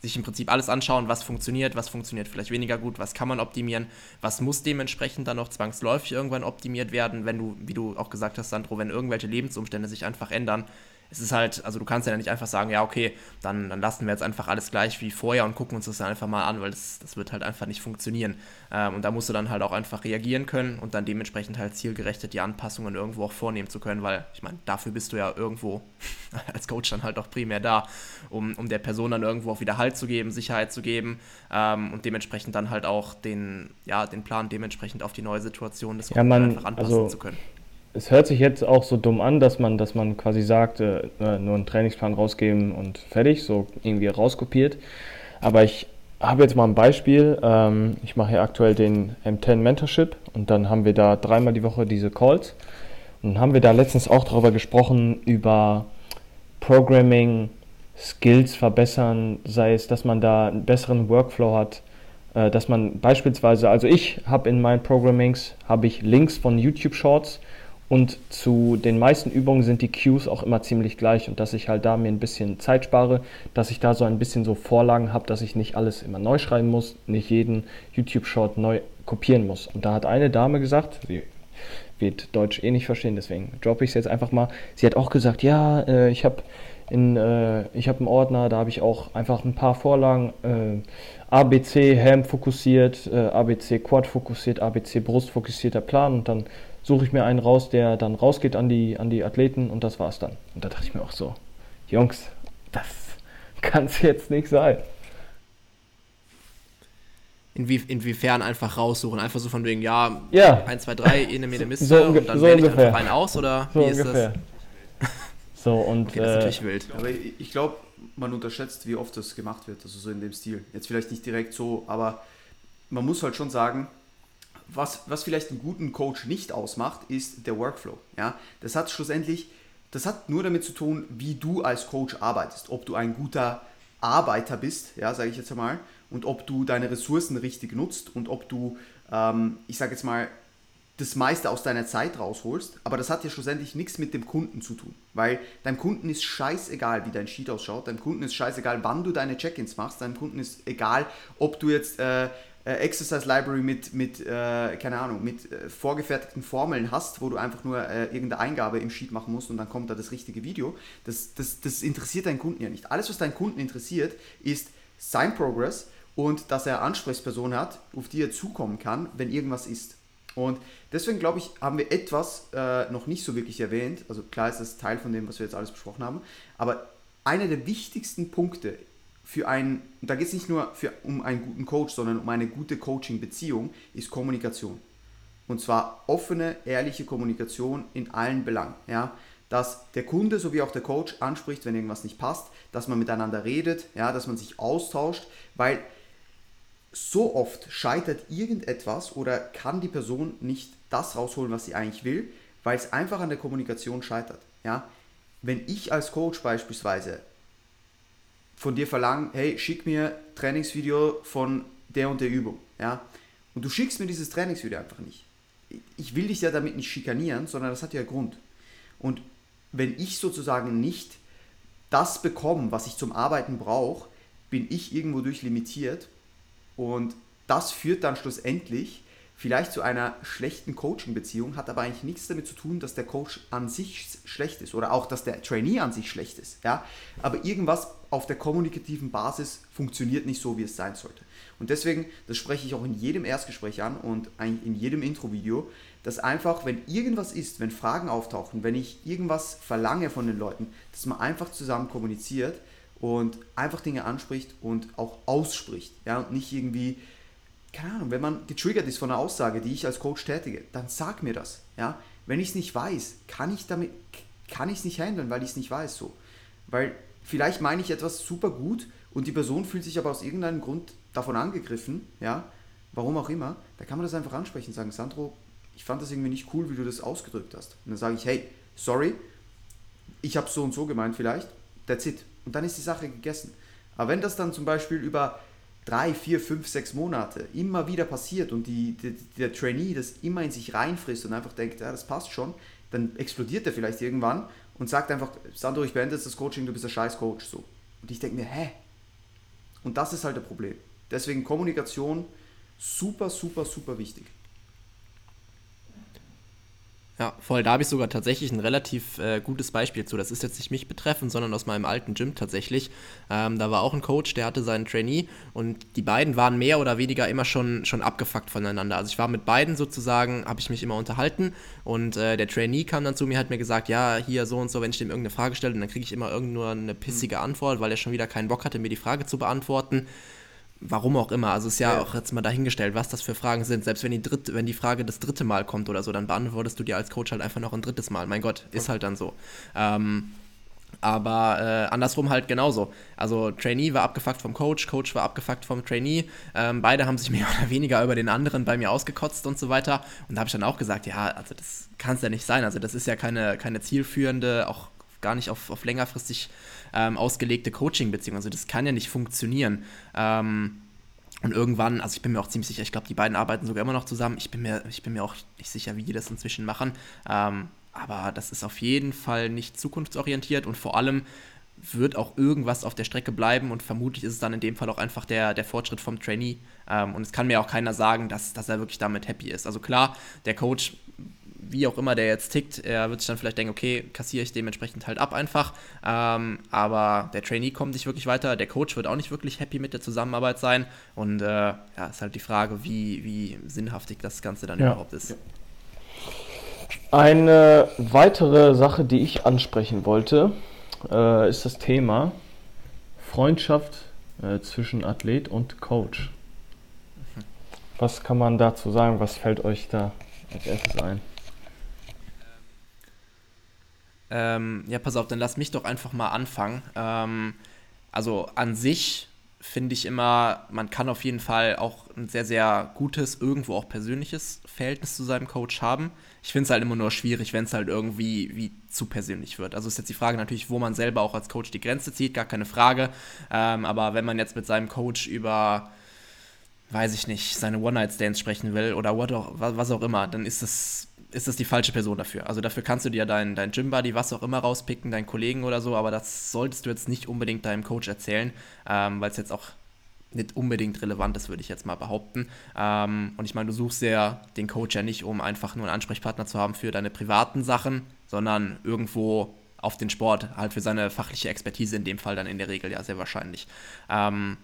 sich im Prinzip alles anschauen, was funktioniert, was funktioniert vielleicht weniger gut, was kann man optimieren, was muss dementsprechend dann noch zwangsläufig irgendwann optimiert werden, wenn du, wie du auch gesagt hast, Sandro, wenn irgendwelche Lebensumstände sich einfach ändern, es ist halt, also du kannst ja nicht einfach sagen, ja, okay, dann, dann lassen wir jetzt einfach alles gleich wie vorher und gucken uns das dann einfach mal an, weil das, das wird halt einfach nicht funktionieren. Ähm, und da musst du dann halt auch einfach reagieren können und dann dementsprechend halt zielgerichtet die Anpassungen irgendwo auch vornehmen zu können, weil ich meine, dafür bist du ja irgendwo als Coach dann halt auch primär da, um, um der Person dann irgendwo auch wieder Halt zu geben, Sicherheit zu geben ähm, und dementsprechend dann halt auch den, ja, den Plan dementsprechend auf die neue Situation des ja, man, einfach anpassen also, zu können es hört sich jetzt auch so dumm an, dass man, dass man quasi sagt, äh, nur einen Trainingsplan rausgeben und fertig, so irgendwie rauskopiert. Aber ich habe jetzt mal ein Beispiel. Ähm, ich mache hier aktuell den M10 Mentorship und dann haben wir da dreimal die Woche diese Calls. Und dann haben wir da letztens auch darüber gesprochen, über Programming, Skills verbessern, sei es, dass man da einen besseren Workflow hat, äh, dass man beispielsweise, also ich habe in meinen Programmings, habe ich Links von YouTube Shorts, und zu den meisten Übungen sind die Cues auch immer ziemlich gleich und dass ich halt da mir ein bisschen Zeit spare, dass ich da so ein bisschen so Vorlagen habe, dass ich nicht alles immer neu schreiben muss, nicht jeden YouTube-Short neu kopieren muss. Und da hat eine Dame gesagt, sie wird Deutsch eh nicht verstehen, deswegen droppe ich es jetzt einfach mal. Sie hat auch gesagt, ja, äh, ich habe in, äh, ich habe einen Ordner, da habe ich auch einfach ein paar Vorlagen, äh, ABC Ham fokussiert, äh, ABC Quad fokussiert, ABC Brust fokussierter Plan und dann suche ich mir einen raus, der dann rausgeht an die, an die Athleten und das war's dann. Und da dachte ich mir auch so, Jungs, das kann es jetzt nicht sein. Inwie, inwiefern einfach raussuchen? Einfach so von wegen, ja, ja. 1, 2, 3, eine Mene Miste so und dann so wähle ich einfach rein aus oder so wie ungefähr. ist das? So und okay, das ist natürlich wild. Aber ich glaube, man unterschätzt, wie oft das gemacht wird, also so in dem Stil. Jetzt vielleicht nicht direkt so, aber man muss halt schon sagen, was, was vielleicht einen guten Coach nicht ausmacht, ist der Workflow. Ja? Das hat schlussendlich, das hat nur damit zu tun, wie du als Coach arbeitest. Ob du ein guter Arbeiter bist, ja, sage ich jetzt einmal, und ob du deine Ressourcen richtig nutzt und ob du, ähm, ich sage jetzt mal, das meiste aus deiner Zeit rausholst, aber das hat ja schlussendlich nichts mit dem Kunden zu tun, weil deinem Kunden ist scheißegal, wie dein Sheet ausschaut, deinem Kunden ist scheißegal, wann du deine Check-ins machst, deinem Kunden ist egal, ob du jetzt äh, äh, Exercise Library mit, mit äh, keine Ahnung, mit äh, vorgefertigten Formeln hast, wo du einfach nur äh, irgendeine Eingabe im Sheet machen musst und dann kommt da das richtige Video, das, das, das interessiert deinen Kunden ja nicht. Alles, was deinen Kunden interessiert, ist sein Progress und dass er Ansprechpersonen hat, auf die er zukommen kann, wenn irgendwas ist. Und deswegen glaube ich, haben wir etwas äh, noch nicht so wirklich erwähnt. Also klar ist das Teil von dem, was wir jetzt alles besprochen haben. Aber einer der wichtigsten Punkte für einen, da geht es nicht nur für, um einen guten Coach, sondern um eine gute Coaching-Beziehung, ist Kommunikation. Und zwar offene, ehrliche Kommunikation in allen Belangen. Ja? Dass der Kunde sowie auch der Coach anspricht, wenn irgendwas nicht passt, dass man miteinander redet, ja? dass man sich austauscht, weil so oft scheitert irgendetwas oder kann die Person nicht das rausholen, was sie eigentlich will, weil es einfach an der Kommunikation scheitert. Ja? Wenn ich als Coach beispielsweise von dir verlangen, hey, schick mir Trainingsvideo von der und der Übung, ja, und du schickst mir dieses Trainingsvideo einfach nicht. Ich will dich ja damit nicht schikanieren, sondern das hat ja Grund. Und wenn ich sozusagen nicht das bekomme, was ich zum Arbeiten brauche, bin ich irgendwo durch limitiert und das führt dann schlussendlich vielleicht zu einer schlechten Coaching-Beziehung, hat aber eigentlich nichts damit zu tun, dass der Coach an sich schlecht ist oder auch, dass der Trainee an sich schlecht ist. Ja? Aber irgendwas auf der kommunikativen Basis funktioniert nicht so, wie es sein sollte. Und deswegen, das spreche ich auch in jedem Erstgespräch an und in jedem Intro-Video, dass einfach, wenn irgendwas ist, wenn Fragen auftauchen, wenn ich irgendwas verlange von den Leuten, dass man einfach zusammen kommuniziert und einfach Dinge anspricht und auch ausspricht. Ja? Und nicht irgendwie keine Ahnung, wenn man getriggert ist von einer Aussage, die ich als Coach tätige, dann sag mir das. Ja? Wenn ich es nicht weiß, kann ich damit, kann ich es nicht handeln, weil ich es nicht weiß so. Weil vielleicht meine ich etwas super gut und die Person fühlt sich aber aus irgendeinem Grund davon angegriffen, ja, warum auch immer, da kann man das einfach ansprechen und sagen, Sandro, ich fand das irgendwie nicht cool, wie du das ausgedrückt hast. Und dann sage ich, hey, sorry, ich habe so und so gemeint vielleicht, that's it. Und dann ist die Sache gegessen. Aber wenn das dann zum Beispiel über drei, vier, fünf, sechs Monate immer wieder passiert und die, die, der Trainee das immer in sich reinfrisst und einfach denkt, ja, das passt schon, dann explodiert er vielleicht irgendwann und sagt einfach, Sandro, ich beende jetzt das Coaching, du bist ein scheiß Coach. So. Und ich denke mir, hä? Und das ist halt das Problem. Deswegen Kommunikation super, super, super wichtig. Ja, voll. Da habe ich sogar tatsächlich ein relativ äh, gutes Beispiel zu. Das ist jetzt nicht mich betreffend, sondern aus meinem alten Gym tatsächlich. Ähm, da war auch ein Coach, der hatte seinen Trainee und die beiden waren mehr oder weniger immer schon, schon abgefuckt voneinander. Also ich war mit beiden sozusagen, habe ich mich immer unterhalten und äh, der Trainee kam dann zu mir, hat mir gesagt, ja, hier so und so, wenn ich dem irgendeine Frage stelle, dann kriege ich immer irgend nur eine pissige Antwort, weil er schon wieder keinen Bock hatte, mir die Frage zu beantworten. Warum auch immer. Also ist ja, ja, auch jetzt mal dahingestellt, was das für Fragen sind. Selbst wenn die, dritte, wenn die Frage das dritte Mal kommt oder so, dann beantwortest du dir als Coach halt einfach noch ein drittes Mal. Mein Gott, ist halt dann so. Ähm, aber äh, andersrum halt genauso. Also Trainee war abgefuckt vom Coach, Coach war abgefuckt vom Trainee. Ähm, beide haben sich mehr oder weniger über den anderen bei mir ausgekotzt und so weiter. Und da habe ich dann auch gesagt, ja, also das kann es ja nicht sein. Also das ist ja keine, keine zielführende, auch gar nicht auf, auf längerfristig ähm, ausgelegte Coaching-Beziehung. Also das kann ja nicht funktionieren. Ähm, und irgendwann, also ich bin mir auch ziemlich sicher, ich glaube, die beiden arbeiten sogar immer noch zusammen. Ich bin mir, ich bin mir auch nicht sicher, wie die das inzwischen machen. Ähm, aber das ist auf jeden Fall nicht zukunftsorientiert und vor allem wird auch irgendwas auf der Strecke bleiben und vermutlich ist es dann in dem Fall auch einfach der, der Fortschritt vom Trainee. Ähm, und es kann mir auch keiner sagen, dass, dass er wirklich damit happy ist. Also klar, der Coach wie auch immer der jetzt tickt, er wird sich dann vielleicht denken, okay, kassiere ich dementsprechend halt ab einfach. Ähm, aber der Trainee kommt nicht wirklich weiter, der Coach wird auch nicht wirklich happy mit der Zusammenarbeit sein. Und äh, ja, ist halt die Frage, wie, wie sinnhaftig das Ganze dann ja. überhaupt ist. Eine weitere Sache, die ich ansprechen wollte, äh, ist das Thema Freundschaft äh, zwischen Athlet und Coach. Mhm. Was kann man dazu sagen? Was fällt euch da als erstes ein? Ähm, ja, pass auf, dann lass mich doch einfach mal anfangen. Ähm, also an sich finde ich immer, man kann auf jeden Fall auch ein sehr, sehr gutes, irgendwo auch persönliches Verhältnis zu seinem Coach haben. Ich finde es halt immer nur schwierig, wenn es halt irgendwie wie zu persönlich wird. Also ist jetzt die Frage natürlich, wo man selber auch als Coach die Grenze zieht, gar keine Frage. Ähm, aber wenn man jetzt mit seinem Coach über, weiß ich nicht, seine One-Night-Stands sprechen will oder what auch, was auch immer, dann ist das ist das die falsche Person dafür. Also dafür kannst du dir deinen dein Gym-Buddy, was auch immer rauspicken, deinen Kollegen oder so, aber das solltest du jetzt nicht unbedingt deinem Coach erzählen, ähm, weil es jetzt auch nicht unbedingt relevant ist, würde ich jetzt mal behaupten. Ähm, und ich meine, du suchst ja den Coach ja nicht, um einfach nur einen Ansprechpartner zu haben für deine privaten Sachen, sondern irgendwo auf den Sport, halt für seine fachliche Expertise in dem Fall dann in der Regel ja sehr wahrscheinlich. Ähm,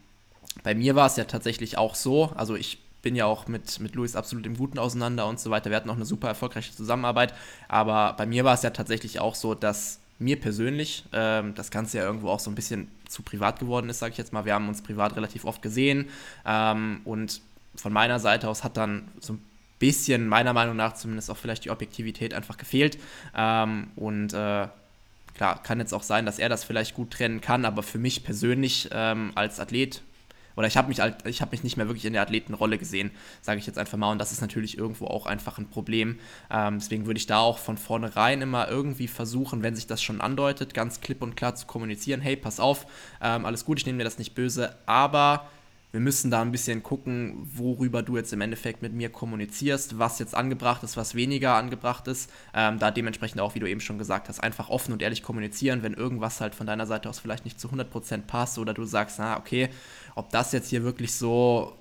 bei mir war es ja tatsächlich auch so, also ich bin ja auch mit, mit Luis absolut im Guten auseinander und so weiter. Wir hatten auch eine super erfolgreiche Zusammenarbeit. Aber bei mir war es ja tatsächlich auch so, dass mir persönlich ähm, das Ganze ja irgendwo auch so ein bisschen zu privat geworden ist, sage ich jetzt mal. Wir haben uns privat relativ oft gesehen ähm, und von meiner Seite aus hat dann so ein bisschen, meiner Meinung nach zumindest auch vielleicht die Objektivität einfach gefehlt. Ähm, und äh, klar, kann jetzt auch sein, dass er das vielleicht gut trennen kann, aber für mich persönlich ähm, als Athlet oder ich habe mich halt, ich habe mich nicht mehr wirklich in der Athletenrolle gesehen, sage ich jetzt einfach mal. Und das ist natürlich irgendwo auch einfach ein Problem. Ähm, deswegen würde ich da auch von vornherein immer irgendwie versuchen, wenn sich das schon andeutet, ganz klipp und klar zu kommunizieren, hey, pass auf, ähm, alles gut, ich nehme mir das nicht böse, aber wir müssen da ein bisschen gucken, worüber du jetzt im Endeffekt mit mir kommunizierst, was jetzt angebracht ist, was weniger angebracht ist. Ähm, da dementsprechend auch, wie du eben schon gesagt hast, einfach offen und ehrlich kommunizieren, wenn irgendwas halt von deiner Seite aus vielleicht nicht zu 100% passt oder du sagst, na, okay, ob das jetzt hier wirklich so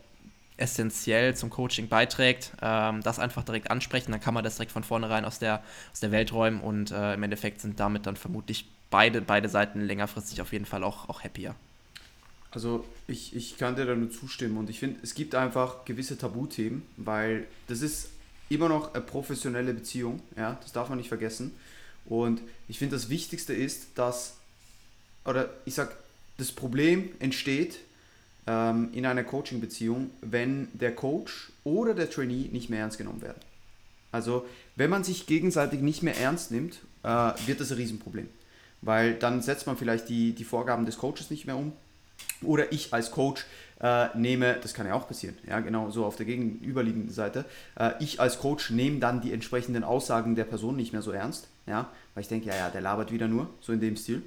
essentiell zum Coaching beiträgt, ähm, das einfach direkt ansprechen, dann kann man das direkt von vornherein aus der, aus der Welt räumen und äh, im Endeffekt sind damit dann vermutlich beide, beide Seiten längerfristig auf jeden Fall auch, auch happier. Also ich, ich kann dir da nur zustimmen und ich finde, es gibt einfach gewisse Tabuthemen, weil das ist immer noch eine professionelle Beziehung, ja, das darf man nicht vergessen. Und ich finde, das Wichtigste ist, dass, oder ich sag, das Problem entsteht ähm, in einer Coaching-Beziehung, wenn der Coach oder der Trainee nicht mehr ernst genommen werden. Also, wenn man sich gegenseitig nicht mehr ernst nimmt, äh, wird das ein Riesenproblem. Weil dann setzt man vielleicht die, die Vorgaben des Coaches nicht mehr um oder ich als Coach äh, nehme, das kann ja auch passieren, ja, genau so auf der gegenüberliegenden Seite, äh, ich als Coach nehme dann die entsprechenden Aussagen der Person nicht mehr so ernst, ja, weil ich denke, ja, ja, der labert wieder nur, so in dem Stil.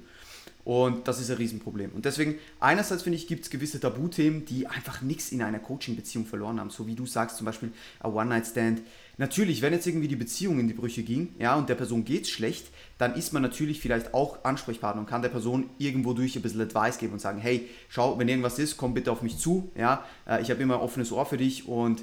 Und das ist ein Riesenproblem. Und deswegen, einerseits finde ich, gibt es gewisse Tabuthemen, die einfach nichts in einer Coaching-Beziehung verloren haben. So wie du sagst, zum Beispiel ein One-Night-Stand. Natürlich, wenn jetzt irgendwie die Beziehung in die Brüche ging, ja, und der Person geht es schlecht, dann ist man natürlich vielleicht auch Ansprechpartner und kann der Person irgendwo durch ein bisschen Advice geben und sagen, hey, schau, wenn irgendwas ist, komm bitte auf mich zu, ja, äh, ich habe immer ein offenes Ohr für dich und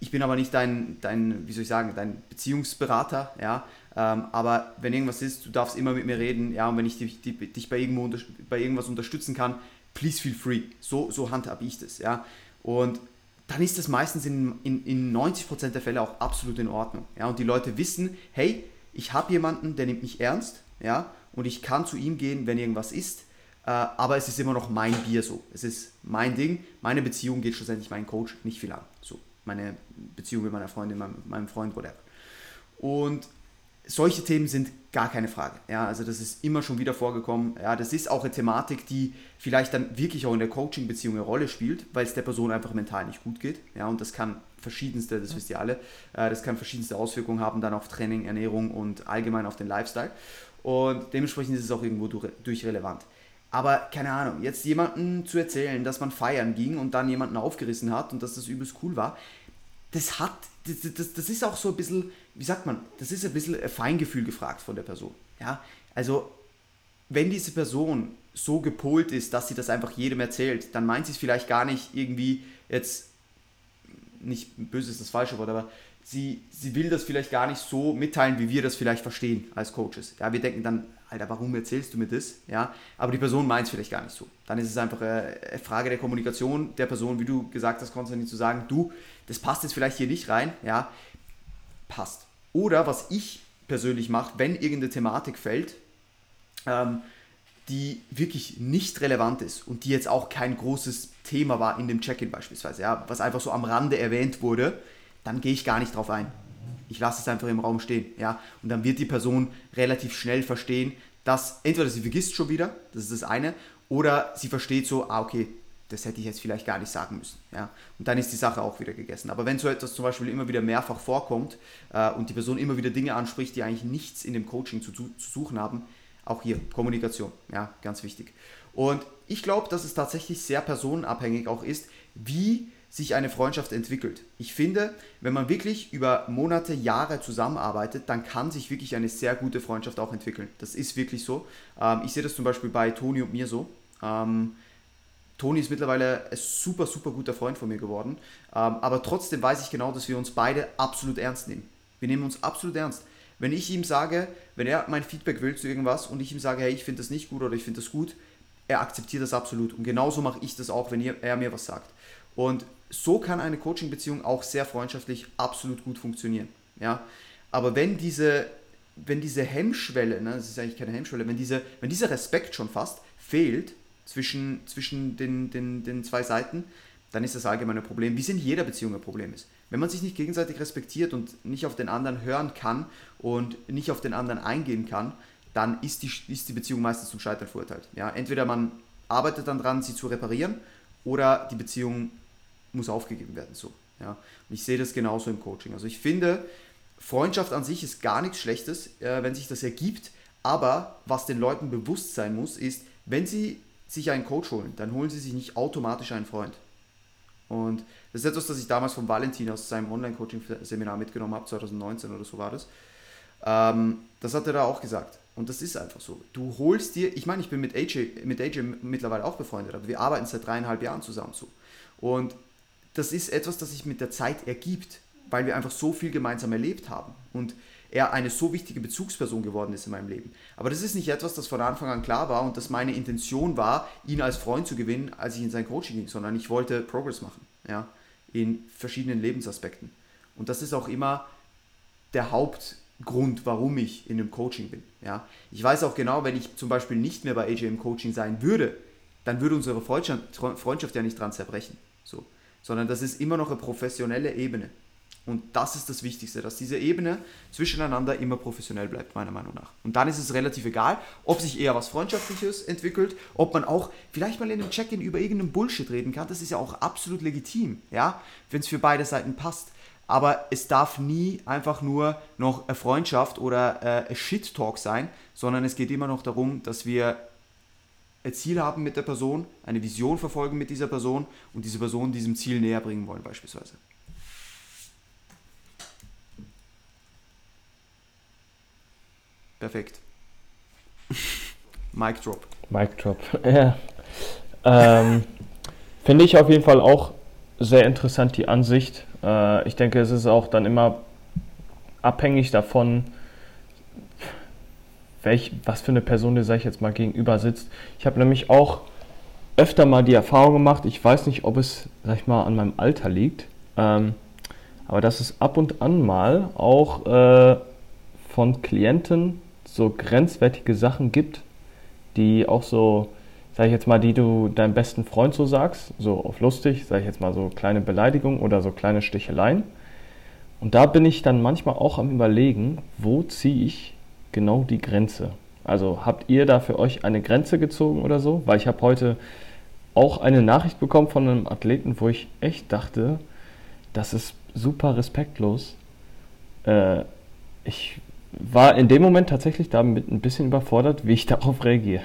ich bin aber nicht dein, dein, wie soll ich sagen, dein Beziehungsberater, ja. Ähm, aber wenn irgendwas ist, du darfst immer mit mir reden, ja, und wenn ich dich, dich bei, irgendwo bei irgendwas unterstützen kann, please feel free. So, so handhabe ich das, ja. Und dann ist das meistens in, in, in 90% der Fälle auch absolut in Ordnung. Ja? Und die Leute wissen, hey, ich habe jemanden, der nimmt mich ernst, ja, und ich kann zu ihm gehen, wenn irgendwas ist, äh, aber es ist immer noch mein Bier so. Es ist mein Ding, meine Beziehung geht schlussendlich meinen Coach nicht viel an. So, meine Beziehung mit meiner Freundin, meinem, meinem Freund, whatever. Und solche Themen sind gar keine Frage. Ja, also das ist immer schon wieder vorgekommen. Ja, das ist auch eine Thematik, die vielleicht dann wirklich auch in der Coaching-Beziehung eine Rolle spielt, weil es der Person einfach mental nicht gut geht. Ja, und das kann verschiedenste, das wisst ihr alle, äh, das kann verschiedenste Auswirkungen haben dann auf Training, Ernährung und allgemein auf den Lifestyle. Und dementsprechend ist es auch irgendwo durch relevant. Aber keine Ahnung, jetzt jemanden zu erzählen, dass man feiern ging und dann jemanden aufgerissen hat und dass das übelst cool war, das hat, das, das, das ist auch so ein bisschen, wie sagt man, das ist ein bisschen ein Feingefühl gefragt von der Person. Ja, also wenn diese Person so gepolt ist, dass sie das einfach jedem erzählt, dann meint sie es vielleicht gar nicht irgendwie jetzt, nicht böse ist das falsche Wort, aber sie, sie will das vielleicht gar nicht so mitteilen, wie wir das vielleicht verstehen als Coaches. Ja, wir denken dann, Alter, warum erzählst du mir das? Ja, aber die Person meint es vielleicht gar nicht so. Dann ist es einfach eine Frage der Kommunikation der Person, wie du gesagt hast, Konstantin, zu sagen, du, das passt jetzt vielleicht hier nicht rein, ja, passt. Oder was ich persönlich mache, wenn irgendeine Thematik fällt, ähm, die wirklich nicht relevant ist und die jetzt auch kein großes Thema war in dem Check-in beispielsweise, ja, was einfach so am Rande erwähnt wurde, dann gehe ich gar nicht drauf ein. Ich lasse es einfach im Raum stehen, ja, und dann wird die Person relativ schnell verstehen, dass entweder sie vergisst schon wieder, das ist das eine, oder sie versteht so, ah okay, das hätte ich jetzt vielleicht gar nicht sagen müssen. Ja? Und dann ist die Sache auch wieder gegessen. Aber wenn so etwas zum Beispiel immer wieder mehrfach vorkommt äh, und die Person immer wieder Dinge anspricht, die eigentlich nichts in dem Coaching zu, zu, suchen haben, auch hier Kommunikation, ja, ganz wichtig. Und ich glaube, dass es tatsächlich sehr personenabhängig auch ist, wie sich eine Freundschaft entwickelt. Ich finde, wenn man wirklich über Monate, Jahre zusammenarbeitet, dann kann sich wirklich eine sehr gute Freundschaft auch entwickeln. Das ist wirklich so. Ähm, ich sehe das zum Beispiel bei Toni und mir so. Ähm, Toni ist mittlerweile ein super, super guter Freund von mir geworden. Ähm, aber trotzdem weiß ich genau, dass wir uns beide absolut ernst nehmen. Wir nehmen uns absolut ernst. Wenn ich ihm sage, wenn er mein Feedback will zu irgendwas und ich ihm sage, hey, ich finde das nicht gut oder ich finde das gut, er akzeptiert das absolut. Und genauso mache ich das auch, wenn er mir was sagt. Und so kann eine Coaching-Beziehung auch sehr freundschaftlich absolut gut funktionieren. Ja? Aber wenn diese, wenn diese Hemmschwelle, ne, das ist eigentlich keine Hemmschwelle, wenn, diese, wenn dieser Respekt schon fast fehlt, zwischen, zwischen den, den, den zwei Seiten, dann ist das allgemeine Problem, wie es in jeder Beziehung ein Problem ist. Wenn man sich nicht gegenseitig respektiert und nicht auf den anderen hören kann und nicht auf den anderen eingehen kann, dann ist die, ist die Beziehung meistens zum Scheitern verurteilt. Ja, entweder man arbeitet dann dran, sie zu reparieren, oder die Beziehung muss aufgegeben werden. So, ja. Und ich sehe das genauso im Coaching. Also ich finde, Freundschaft an sich ist gar nichts Schlechtes, äh, wenn sich das ergibt, aber was den Leuten bewusst sein muss, ist, wenn sie sich einen Coach holen, dann holen sie sich nicht automatisch einen Freund. Und das ist etwas, das ich damals von Valentin aus seinem Online-Coaching-Seminar mitgenommen habe, 2019 oder so war das. Ähm, das hat er da auch gesagt. Und das ist einfach so. Du holst dir, ich meine, ich bin mit AJ, mit AJ mittlerweile auch befreundet, aber wir arbeiten seit dreieinhalb Jahren zusammen so. Und das ist etwas, das sich mit der Zeit ergibt, weil wir einfach so viel gemeinsam erlebt haben. Und er eine so wichtige Bezugsperson geworden ist in meinem Leben. Aber das ist nicht etwas, das von Anfang an klar war und das meine Intention war, ihn als Freund zu gewinnen, als ich in sein Coaching ging, sondern ich wollte Progress machen, ja, in verschiedenen Lebensaspekten. Und das ist auch immer der Hauptgrund, warum ich in einem Coaching bin. Ja. Ich weiß auch genau, wenn ich zum Beispiel nicht mehr bei AJ im Coaching sein würde, dann würde unsere Freundschaft, Freundschaft ja nicht dran zerbrechen. So. Sondern das ist immer noch eine professionelle Ebene. Und das ist das Wichtigste, dass diese Ebene zwischeneinander immer professionell bleibt, meiner Meinung nach. Und dann ist es relativ egal, ob sich eher was Freundschaftliches entwickelt, ob man auch vielleicht mal in einem Check-in über irgendeinen Bullshit reden kann. Das ist ja auch absolut legitim, ja, wenn es für beide Seiten passt. Aber es darf nie einfach nur noch eine Freundschaft oder äh, ein Shit-Talk sein, sondern es geht immer noch darum, dass wir ein Ziel haben mit der Person, eine Vision verfolgen mit dieser Person und diese Person diesem Ziel näher bringen wollen, beispielsweise. Perfekt. Mic Drop. Mic Drop, ja. Ähm, Finde ich auf jeden Fall auch sehr interessant die Ansicht. Äh, ich denke, es ist auch dann immer abhängig davon, welch, was für eine Person dir, sag ich jetzt mal, gegenüber sitzt. Ich habe nämlich auch öfter mal die Erfahrung gemacht, ich weiß nicht, ob es, sag ich mal, an meinem Alter liegt, ähm, aber dass es ab und an mal auch äh, von Klienten so grenzwertige Sachen gibt, die auch so, sag ich jetzt mal, die du deinem besten Freund so sagst, so auf lustig, sag ich jetzt mal so kleine Beleidigungen oder so kleine Sticheleien. Und da bin ich dann manchmal auch am Überlegen, wo ziehe ich genau die Grenze? Also habt ihr da für euch eine Grenze gezogen oder so? Weil ich habe heute auch eine Nachricht bekommen von einem Athleten, wo ich echt dachte, das ist super respektlos. Äh, ich war in dem Moment tatsächlich damit ein bisschen überfordert, wie ich darauf reagiere.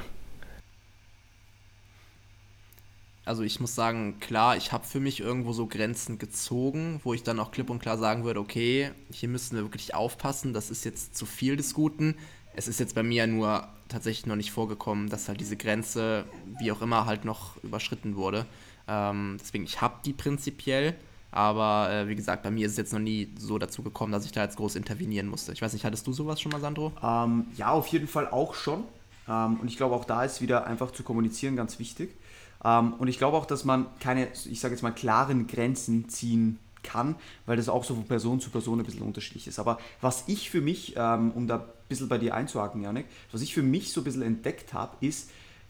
Also ich muss sagen, klar, ich habe für mich irgendwo so Grenzen gezogen, wo ich dann auch klipp und klar sagen würde, okay, hier müssen wir wirklich aufpassen, das ist jetzt zu viel des Guten. Es ist jetzt bei mir nur tatsächlich noch nicht vorgekommen, dass halt diese Grenze, wie auch immer, halt noch überschritten wurde. Ähm, deswegen, ich habe die prinzipiell, aber äh, wie gesagt, bei mir ist es jetzt noch nie so dazu gekommen, dass ich da jetzt groß intervenieren musste. Ich weiß nicht, hattest du sowas schon mal, Sandro? Ähm, ja, auf jeden Fall auch schon. Ähm, und ich glaube, auch da ist wieder einfach zu kommunizieren ganz wichtig. Ähm, und ich glaube auch, dass man keine, ich sage jetzt mal, klaren Grenzen ziehen kann, weil das auch so von Person zu Person ein bisschen unterschiedlich ist. Aber was ich für mich, ähm, um da ein bisschen bei dir einzuhaken, Janik, was ich für mich so ein bisschen entdeckt habe, ist,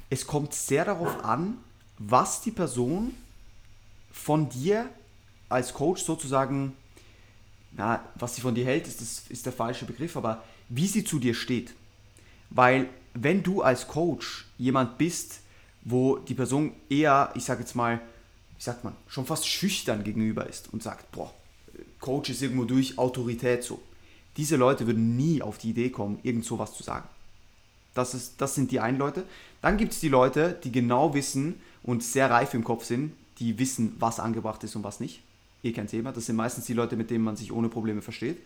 es kommt sehr darauf an, was die Person von dir als Coach sozusagen, na, was sie von dir hält, ist, das, ist der falsche Begriff, aber wie sie zu dir steht. Weil wenn du als Coach jemand bist, wo die Person eher, ich sage jetzt mal, wie sagt man, schon fast schüchtern gegenüber ist und sagt, boah, Coach ist irgendwo durch Autorität so. Diese Leute würden nie auf die Idee kommen, irgend sowas zu sagen. Das, ist, das sind die einen Leute. Dann gibt es die Leute, die genau wissen und sehr reif im Kopf sind, die wissen, was angebracht ist und was nicht. Eh kein Thema. Das sind meistens die Leute, mit denen man sich ohne Probleme versteht.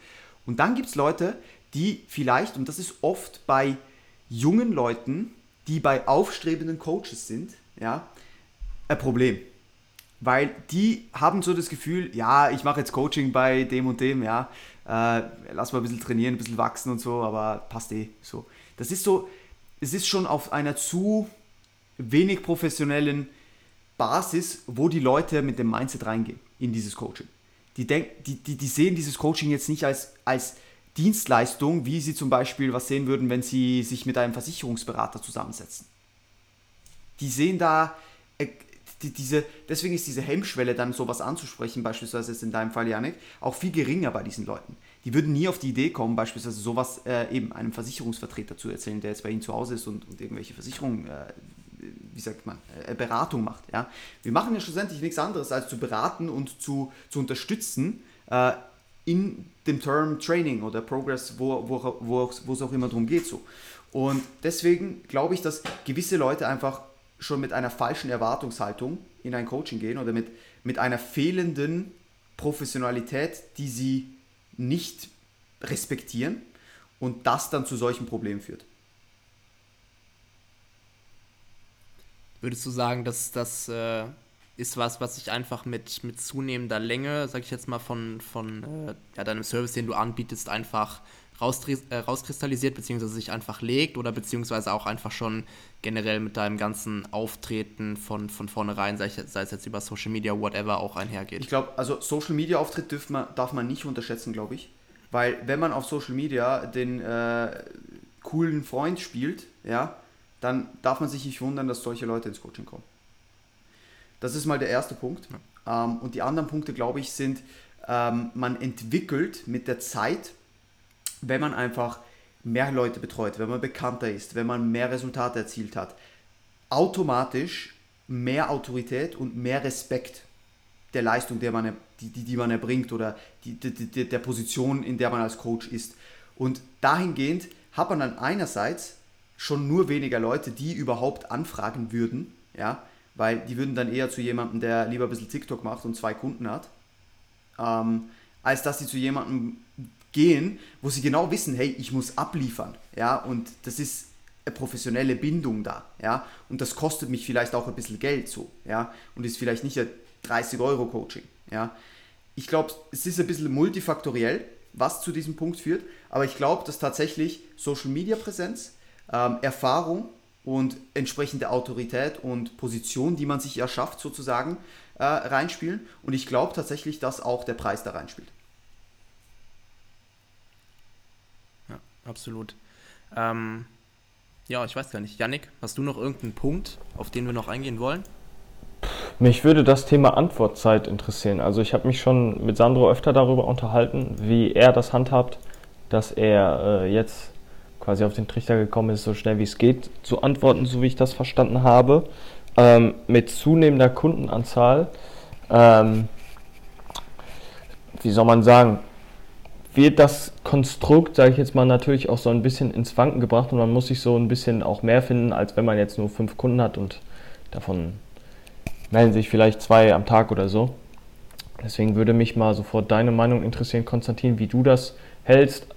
Und dann gibt es Leute, die vielleicht, und das ist oft bei jungen Leuten, die bei aufstrebenden Coaches sind, ja, ein Problem. Weil die haben so das Gefühl, ja, ich mache jetzt Coaching bei dem und dem, ja, äh, lass mal ein bisschen trainieren, ein bisschen wachsen und so, aber passt eh so. Das ist so, es ist schon auf einer zu wenig professionellen Basis, wo die Leute mit dem Mindset reingehen in dieses Coaching. Die, denk, die, die, die sehen dieses Coaching jetzt nicht als, als Dienstleistung, wie sie zum Beispiel was sehen würden, wenn sie sich mit einem Versicherungsberater zusammensetzen. Die sehen da, äh, die, diese, deswegen ist diese Hemmschwelle dann sowas anzusprechen, beispielsweise jetzt in deinem Fall, Janik, auch viel geringer bei diesen Leuten. Die würden nie auf die Idee kommen, beispielsweise sowas äh, eben einem Versicherungsvertreter zu erzählen, der jetzt bei ihnen zu Hause ist und, und irgendwelche Versicherungen, äh, wie sagt man, äh, Beratung macht. Ja? Wir machen ja schlussendlich nichts anderes, als zu beraten und zu, zu unterstützen, äh, in dem Term Training oder Progress, wo, wo, wo, wo es auch immer darum geht. So. Und deswegen glaube ich, dass gewisse Leute einfach schon mit einer falschen Erwartungshaltung in ein Coaching gehen oder mit, mit einer fehlenden Professionalität, die sie nicht respektieren und das dann zu solchen Problemen führt. Würdest du sagen, dass das äh, ist was, was sich einfach mit, mit zunehmender Länge, sag ich jetzt mal, von, von äh, ja, deinem Service, den du anbietest, einfach äh, rauskristallisiert, beziehungsweise sich einfach legt oder beziehungsweise auch einfach schon generell mit deinem ganzen Auftreten von, von vornherein, sei, sei es jetzt über Social Media, whatever, auch einhergeht? Ich glaube, also Social Media Auftritt darf man, darf man nicht unterschätzen, glaube ich. Weil wenn man auf Social Media den äh, coolen Freund spielt, ja, dann darf man sich nicht wundern, dass solche Leute ins Coaching kommen. Das ist mal der erste Punkt. Ja. Ähm, und die anderen Punkte, glaube ich, sind, ähm, man entwickelt mit der Zeit, wenn man einfach mehr Leute betreut, wenn man bekannter ist, wenn man mehr Resultate erzielt hat, automatisch mehr Autorität und mehr Respekt der Leistung, der man, die, die, die man erbringt oder die, die, der Position, in der man als Coach ist. Und dahingehend hat man dann einerseits schon nur weniger Leute, die überhaupt anfragen würden, ja, weil die würden dann eher zu jemandem, der lieber ein bisschen TikTok macht und zwei Kunden hat, ähm, als dass sie zu jemandem gehen, wo sie genau wissen, hey, ich muss abliefern, ja, und das ist eine professionelle Bindung da, ja, und das kostet mich vielleicht auch ein bisschen Geld so, ja, und ist vielleicht nicht 30 Euro Coaching. Ja. Ich glaube, es ist ein bisschen multifaktoriell, was zu diesem Punkt führt, aber ich glaube, dass tatsächlich Social Media Präsenz, ähm, Erfahrung und entsprechende Autorität und Position, die man sich erschafft, sozusagen, äh, reinspielen. Und ich glaube tatsächlich, dass auch der Preis da reinspielt. Ja, absolut. Ähm, ja, ich weiß gar nicht. Yannick, hast du noch irgendeinen Punkt, auf den wir noch eingehen wollen? Mich würde das Thema Antwortzeit interessieren. Also ich habe mich schon mit Sandro öfter darüber unterhalten, wie er das handhabt, dass er äh, jetzt quasi auf den Trichter gekommen ist, so schnell wie es geht zu antworten, so wie ich das verstanden habe. Ähm, mit zunehmender Kundenanzahl, ähm, wie soll man sagen, wird das Konstrukt, sage ich jetzt mal, natürlich auch so ein bisschen ins Wanken gebracht und man muss sich so ein bisschen auch mehr finden, als wenn man jetzt nur fünf Kunden hat und davon melden sich vielleicht zwei am Tag oder so. Deswegen würde mich mal sofort deine Meinung interessieren, Konstantin, wie du das hältst.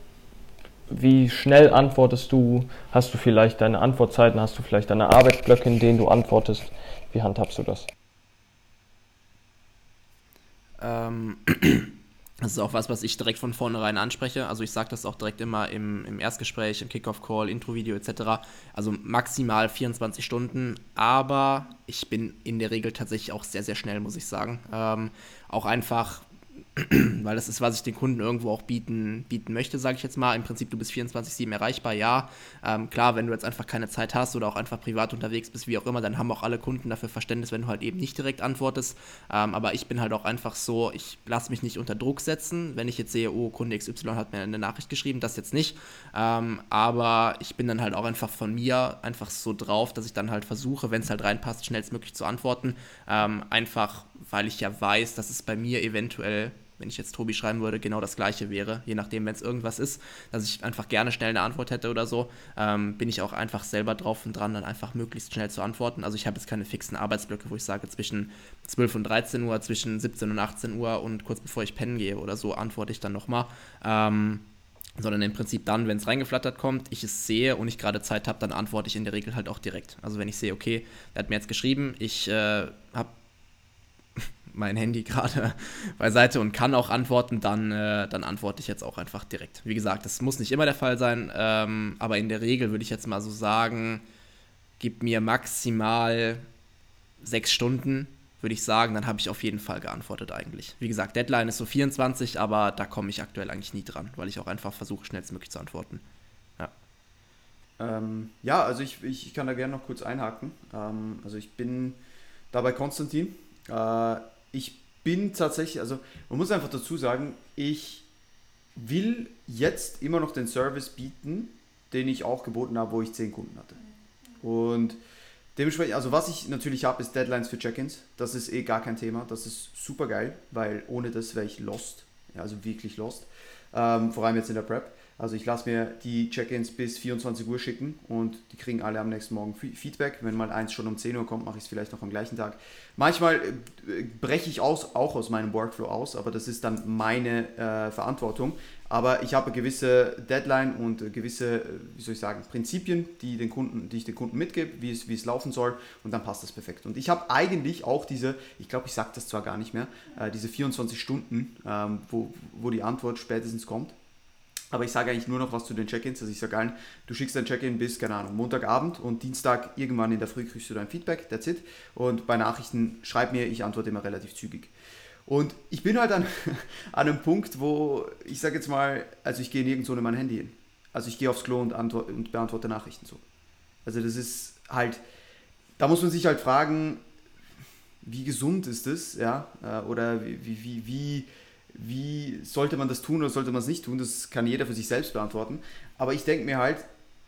Wie schnell antwortest du? Hast du vielleicht deine Antwortzeiten? Hast du vielleicht deine Arbeitsblöcke, in denen du antwortest? Wie handhabst du das? Ähm, Das ist auch was, was ich direkt von vornherein anspreche. Also ich sage das auch direkt immer im, im Erstgespräch, im Kickoff-Call, Intro-Video etc. Also maximal 24 Stunden, aber ich bin in der Regel tatsächlich auch sehr, sehr schnell, muss ich sagen. Ähm, auch einfach, weil das ist, was ich den Kunden irgendwo auch bieten, bieten möchte, sage ich jetzt mal. Im Prinzip, du bist 24-7 erreichbar, ja. Ähm, klar, wenn du jetzt einfach keine Zeit hast oder auch einfach privat unterwegs bist, wie auch immer, dann haben auch alle Kunden dafür Verständnis, wenn du halt eben nicht direkt antwortest. Ähm, aber ich bin halt auch einfach so, ich lasse mich nicht unter Druck setzen. Wenn ich jetzt sehe, oh, Kunde XY hat mir eine Nachricht geschrieben, das jetzt nicht. Ähm, aber ich bin dann halt auch einfach von mir einfach so drauf, dass ich dann halt versuche, wenn es halt reinpasst, schnellstmöglich zu antworten. Ähm, einfach, weil ich ja weiß, dass es bei mir eventuell wenn ich jetzt Tobi schreiben würde, genau das gleiche wäre. Je nachdem, wenn es irgendwas ist, dass ich einfach gerne schnell eine Antwort hätte oder so, ähm, bin ich auch einfach selber drauf und dran, dann einfach möglichst schnell zu antworten. Also ich habe jetzt keine fixen Arbeitsblöcke, wo ich sage, zwischen 12 und 13 Uhr, zwischen 17 und 18 Uhr und kurz bevor ich pennen gehe oder so, antworte ich dann nochmal. Ähm, sondern im Prinzip dann, wenn es reingeflattert kommt, ich es sehe und ich gerade Zeit habe, dann antworte ich in der Regel halt auch direkt. Also wenn ich sehe, okay, der hat mir jetzt geschrieben, ich äh, habe mein Handy gerade beiseite und kann auch antworten, dann, äh, dann antworte ich jetzt auch einfach direkt. Wie gesagt, das muss nicht immer der Fall sein, ähm, aber in der Regel würde ich jetzt mal so sagen, gib mir maximal sechs Stunden, würde ich sagen, dann habe ich auf jeden Fall geantwortet eigentlich. Wie gesagt, Deadline ist so 24, aber da komme ich aktuell eigentlich nie dran, weil ich auch einfach versuche, schnellstmöglich zu antworten. Ja. Ähm, ja, also ich, ich, kann da gerne noch kurz einhaken. Ähm, also ich bin da bei Konstantin. Äh, ich bin tatsächlich, also man muss einfach dazu sagen, ich will jetzt immer noch den Service bieten, den ich auch geboten habe, wo ich 10 Kunden hatte. Und dementsprechend, also was ich natürlich habe, ist Deadlines für Check-ins. Das ist eh gar kein Thema. Das ist super geil, weil ohne das wäre ich lost. Ja, also wirklich lost. Ähm, vor allem jetzt in der Prep. Also ich lasse mir die Check-ins bis 24 Uhr schicken und die kriegen alle am nächsten Morgen Feedback. Wenn mal eins schon um 10 Uhr kommt, mache ich es vielleicht noch am gleichen Tag. Manchmal äh, breche ich aus, auch aus meinem Workflow aus, aber das ist dann meine äh, Verantwortung. Aber ich habe gewisse Deadline und gewisse, äh, wie soll ich sagen, Prinzipien, die, den Kunden, die ich den Kunden mitgebe, wie es, wie es laufen soll und dann passt das perfekt. Und ich habe eigentlich auch diese, ich glaube, ich sage das zwar gar nicht mehr, äh, diese 24 Stunden, ähm, wo, wo die Antwort spätestens kommt. Aber ich sage eigentlich nur noch was zu den Check-ins. Also ich sage allen, du schickst dein Check-in bis, keine Ahnung, Montagabend und Dienstag irgendwann in der Früh kriegst du dein Feedback, that's it. Und bei Nachrichten schreib mir, ich antworte immer relativ zügig. Und ich bin halt an, an einem Punkt, wo ich sage jetzt mal, also ich gehe nirgendwo in mein Handy hin. Also ich gehe aufs Klo und, und beantworte Nachrichten so. Also das ist halt, da muss man sich halt fragen, wie gesund ist das, ja, äh, oder wie, wie, wie, wie sollte man das tun oder sollte man es nicht tun, das kann jeder für sich selbst beantworten. Aber ich denke mir halt,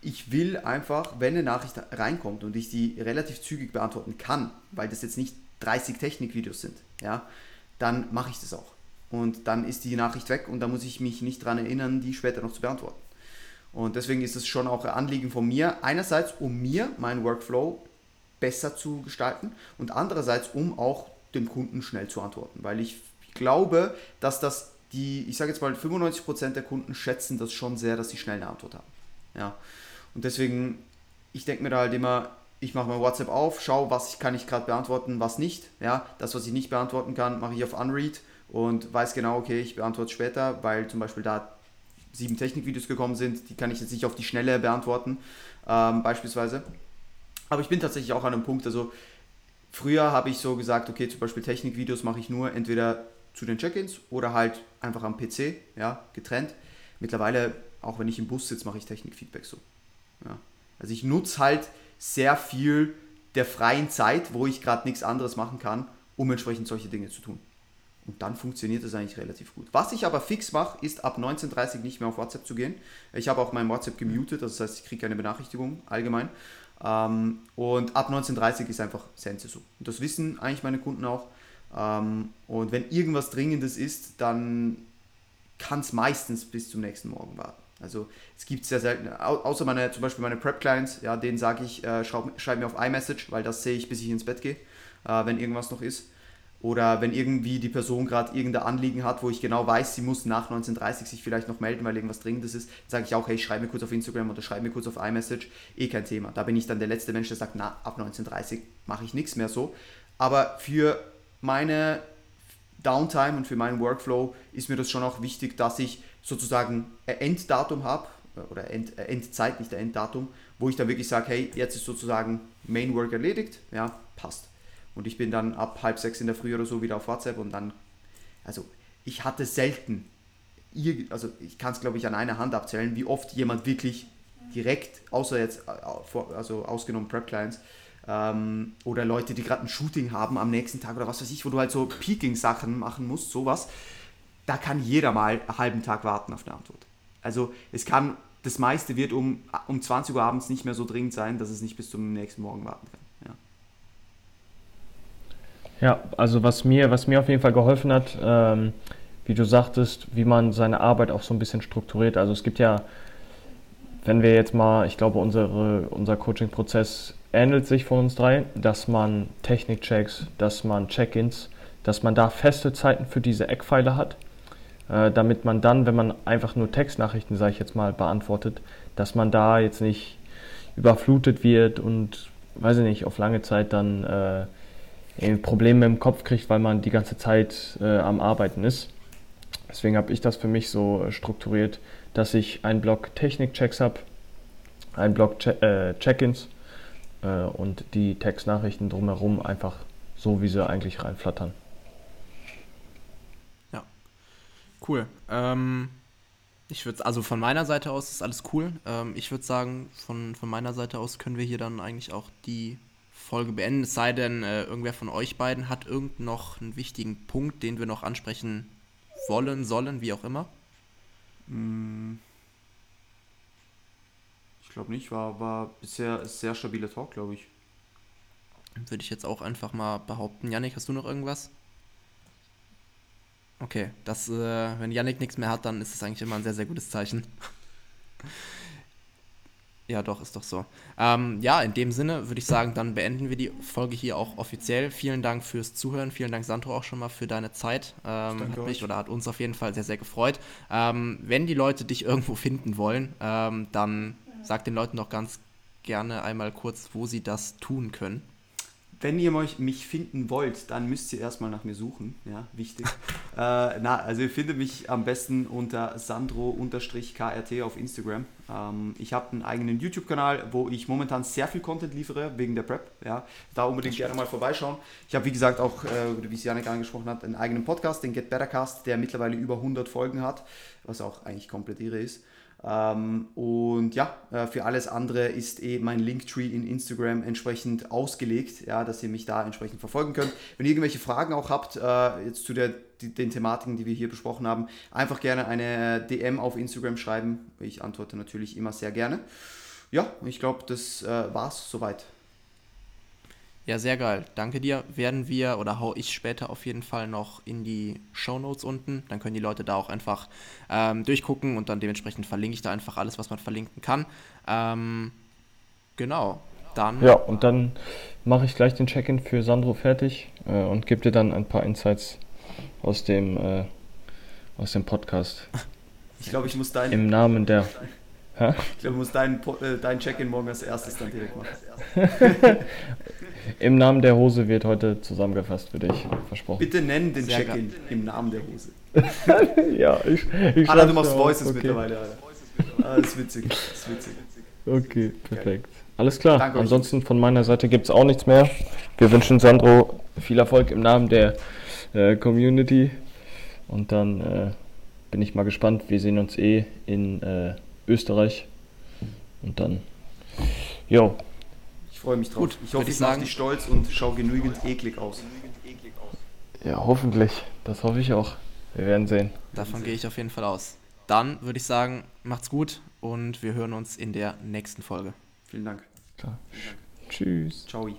ich will einfach, wenn eine Nachricht reinkommt und ich die relativ zügig beantworten kann, weil das jetzt nicht 30 Technikvideos sind, ja, dann mache ich das auch. Und dann ist die Nachricht weg und da muss ich mich nicht daran erinnern, die später noch zu beantworten. Und deswegen ist es schon auch ein Anliegen von mir, einerseits um mir meinen Workflow besser zu gestalten und andererseits um auch dem Kunden schnell zu antworten, weil ich glaube, dass das die, ich sage jetzt mal 95% der Kunden schätzen das schon sehr, dass sie schnell eine Antwort haben. Ja. Und deswegen, ich denke mir da halt immer, ich mache mein WhatsApp auf, schaue, was kann ich gerade beantworten, was nicht. Ja, das, was ich nicht beantworten kann, mache ich auf Unread und weiß genau, okay, ich beantworte später, weil zum Beispiel da sieben Technikvideos gekommen sind, die kann ich jetzt nicht auf die Schnelle beantworten, ähm, beispielsweise. Aber ich bin tatsächlich auch an einem Punkt, also früher habe ich so gesagt, okay, zum Beispiel Technikvideos mache ich nur entweder zu den Check-ins oder halt einfach am PC, ja, getrennt. Mittlerweile, auch wenn ich im Bus sitze, mache ich Technikfeedback so. Ja. Also ich nutze halt sehr viel der freien Zeit, wo ich gerade nichts anderes machen kann, um entsprechend solche Dinge zu tun. Und dann funktioniert das eigentlich relativ gut. Was ich aber fix mache, ist ab 19.30 Uhr nicht mehr auf WhatsApp zu gehen. Ich habe auch mein WhatsApp gemutet, das heißt, ich kriege keine Benachrichtigung allgemein. Ähm, und ab 19.30 Uhr ist einfach Sense so. Und das wissen eigentlich meine Kunden auch. Ähm, und wenn irgendwas Dringendes ist, dann kann es meistens bis zum nächsten Morgen warten. Also es gibt sehr selten, außer meine, zum Beispiel meine Prep-Clients, ja, denen sage ich, äh, schreib, schreib, mir auf iMessage, weil das sehe ich, bis ich ins Bett gehe, äh, wenn irgendwas noch ist. Oder wenn irgendwie die Person gerade irgendein Anliegen hat, wo ich genau weiß, sie muss nach 19.30 sich vielleicht noch melden, weil irgendwas Dringendes ist, sage ich auch, hey, schreib mir kurz auf Instagram oder schreib mir kurz auf iMessage, eh kein Thema. Da bin ich dann der letzte Mensch, der sagt, na, ab 19.30 mache ich nichts mehr so. Aber für meine Downtime und für meinen Workflow ist mir das schon auch wichtig, dass ich sozusagen ein Enddatum habe, oder End, Endzeit, nicht ein Enddatum, wo ich dann wirklich sage, hey, jetzt ist sozusagen Main Work erledigt, ja, passt. Und ich bin dann ab halb sechs in der Früh oder so wieder auf WhatsApp und dann, also ich hatte selten, also ich kann es glaube ich an einer Hand abzählen, wie oft jemand wirklich direkt, außer jetzt, äh, also ausgenommen Prep Clients, ähm, oder Leute, die gerade ein Shooting haben am nächsten Tag oder was weiß ich, wo du halt so Peaking-Sachen machen musst, sowas, da kann jeder mal einen halben Tag warten auf eine Antwort. Also es kann, das meiste wird um, um 20 Uhr abends nicht mehr so dringend sein, dass es nicht bis zum nächsten Morgen warten kann. Ja, also was mir, was mir auf jeden Fall geholfen hat, ähm, wie du sagtest, wie man seine Arbeit auch so ein bisschen strukturiert. Also es gibt ja, wenn wir jetzt mal, ich glaube, unsere, unser Coaching-Prozess ähnelt sich von uns drei, dass man Technikchecks, dass man Check-ins, dass man da feste Zeiten für diese Eckpfeile hat, äh, damit man dann, wenn man einfach nur Textnachrichten, sage ich jetzt mal, beantwortet, dass man da jetzt nicht überflutet wird und, weiß ich nicht, auf lange Zeit dann äh, Probleme im Kopf kriegt, weil man die ganze Zeit äh, am Arbeiten ist. Deswegen habe ich das für mich so strukturiert, dass ich einen Block Technikchecks habe, einen Block äh, Check-ins äh, und die Textnachrichten drumherum einfach so, wie sie eigentlich reinflattern. Ja, cool. Ähm, ich würde, also von meiner Seite aus ist alles cool. Ähm, ich würde sagen, von, von meiner Seite aus können wir hier dann eigentlich auch die Folge beenden. Es sei denn, äh, irgendwer von euch beiden hat irgend noch einen wichtigen Punkt, den wir noch ansprechen wollen, sollen, wie auch immer. Mm. Ich glaube nicht, war, war bisher ein sehr stabiler Talk, glaube ich. Würde ich jetzt auch einfach mal behaupten. Yannick, hast du noch irgendwas? Okay, das, äh, wenn Yannick nichts mehr hat, dann ist es eigentlich immer ein sehr, sehr gutes Zeichen. ja, doch, ist doch so. Ähm, ja, in dem Sinne würde ich sagen, dann beenden wir die Folge hier auch offiziell. Vielen Dank fürs Zuhören. Vielen Dank, Sandro, auch schon mal für deine Zeit. Ähm, hat mich oder hat uns auf jeden Fall sehr, sehr gefreut. Ähm, wenn die Leute dich irgendwo finden wollen, ähm, dann Sag den Leuten doch ganz gerne einmal kurz, wo sie das tun können. Wenn ihr mich finden wollt, dann müsst ihr erstmal nach mir suchen. Ja, wichtig. äh, na, also ihr findet mich am besten unter Sandro-KRT auf Instagram. Ähm, ich habe einen eigenen YouTube-Kanal, wo ich momentan sehr viel Content liefere, wegen der Prep. Ja, da unbedingt gerne mal vorbeischauen. Ich habe, wie gesagt, auch, äh, wie es Janik angesprochen hat, einen eigenen Podcast, den Get Better Cast, der mittlerweile über 100 Folgen hat, was auch eigentlich komplett irre ist. Ähm, und ja, äh, für alles andere ist eben mein Linktree in Instagram entsprechend ausgelegt, ja, dass ihr mich da entsprechend verfolgen könnt. Wenn ihr irgendwelche Fragen auch habt, äh, jetzt zu der, die, den Thematiken, die wir hier besprochen haben, einfach gerne eine DM auf Instagram schreiben. Ich antworte natürlich immer sehr gerne. Ja, ich glaube, das äh, war's soweit. Ja, sehr geil. Danke dir. Werden wir oder hau ich später auf jeden Fall noch in die Show Notes unten. Dann können die Leute da auch einfach ähm, durchgucken und dann dementsprechend verlinke ich da einfach alles, was man verlinken kann. Ähm, genau. Dann. Ja, und dann mache ich gleich den Check-in für Sandro fertig äh, und gebe dir dann ein paar Insights aus dem, äh, aus dem Podcast. Ich glaube, ich muss deinen. Im Namen der? Ich glaube, du musst deinen, äh, dein Check-in morgen als erstes dann direkt machen. Im Namen der Hose wird heute zusammengefasst für dich, versprochen. Bitte nennen den Check-in im Namen der Hose. ja, ich, ich Anna, du machst Voices okay. mittlerweile, Alter. Ah, das ist witzig, das ist witzig. Okay, perfekt. Alles klar. Danke Ansonsten von meiner Seite gibt es auch nichts mehr. Wir wünschen Sandro viel Erfolg im Namen der äh, Community. Und dann äh, bin ich mal gespannt. Wir sehen uns eh in äh, Österreich. Und dann, jo. Ich freue mich drauf. Gut, ich hoffe, ich mache dich stolz und schaue genügend eklig aus. Ja, hoffentlich. Das hoffe ich auch. Wir werden sehen. Davon gehe ich auf jeden Fall aus. Dann würde ich sagen, macht's gut und wir hören uns in der nächsten Folge. Vielen Dank. Klar. Tschüss. Ciao.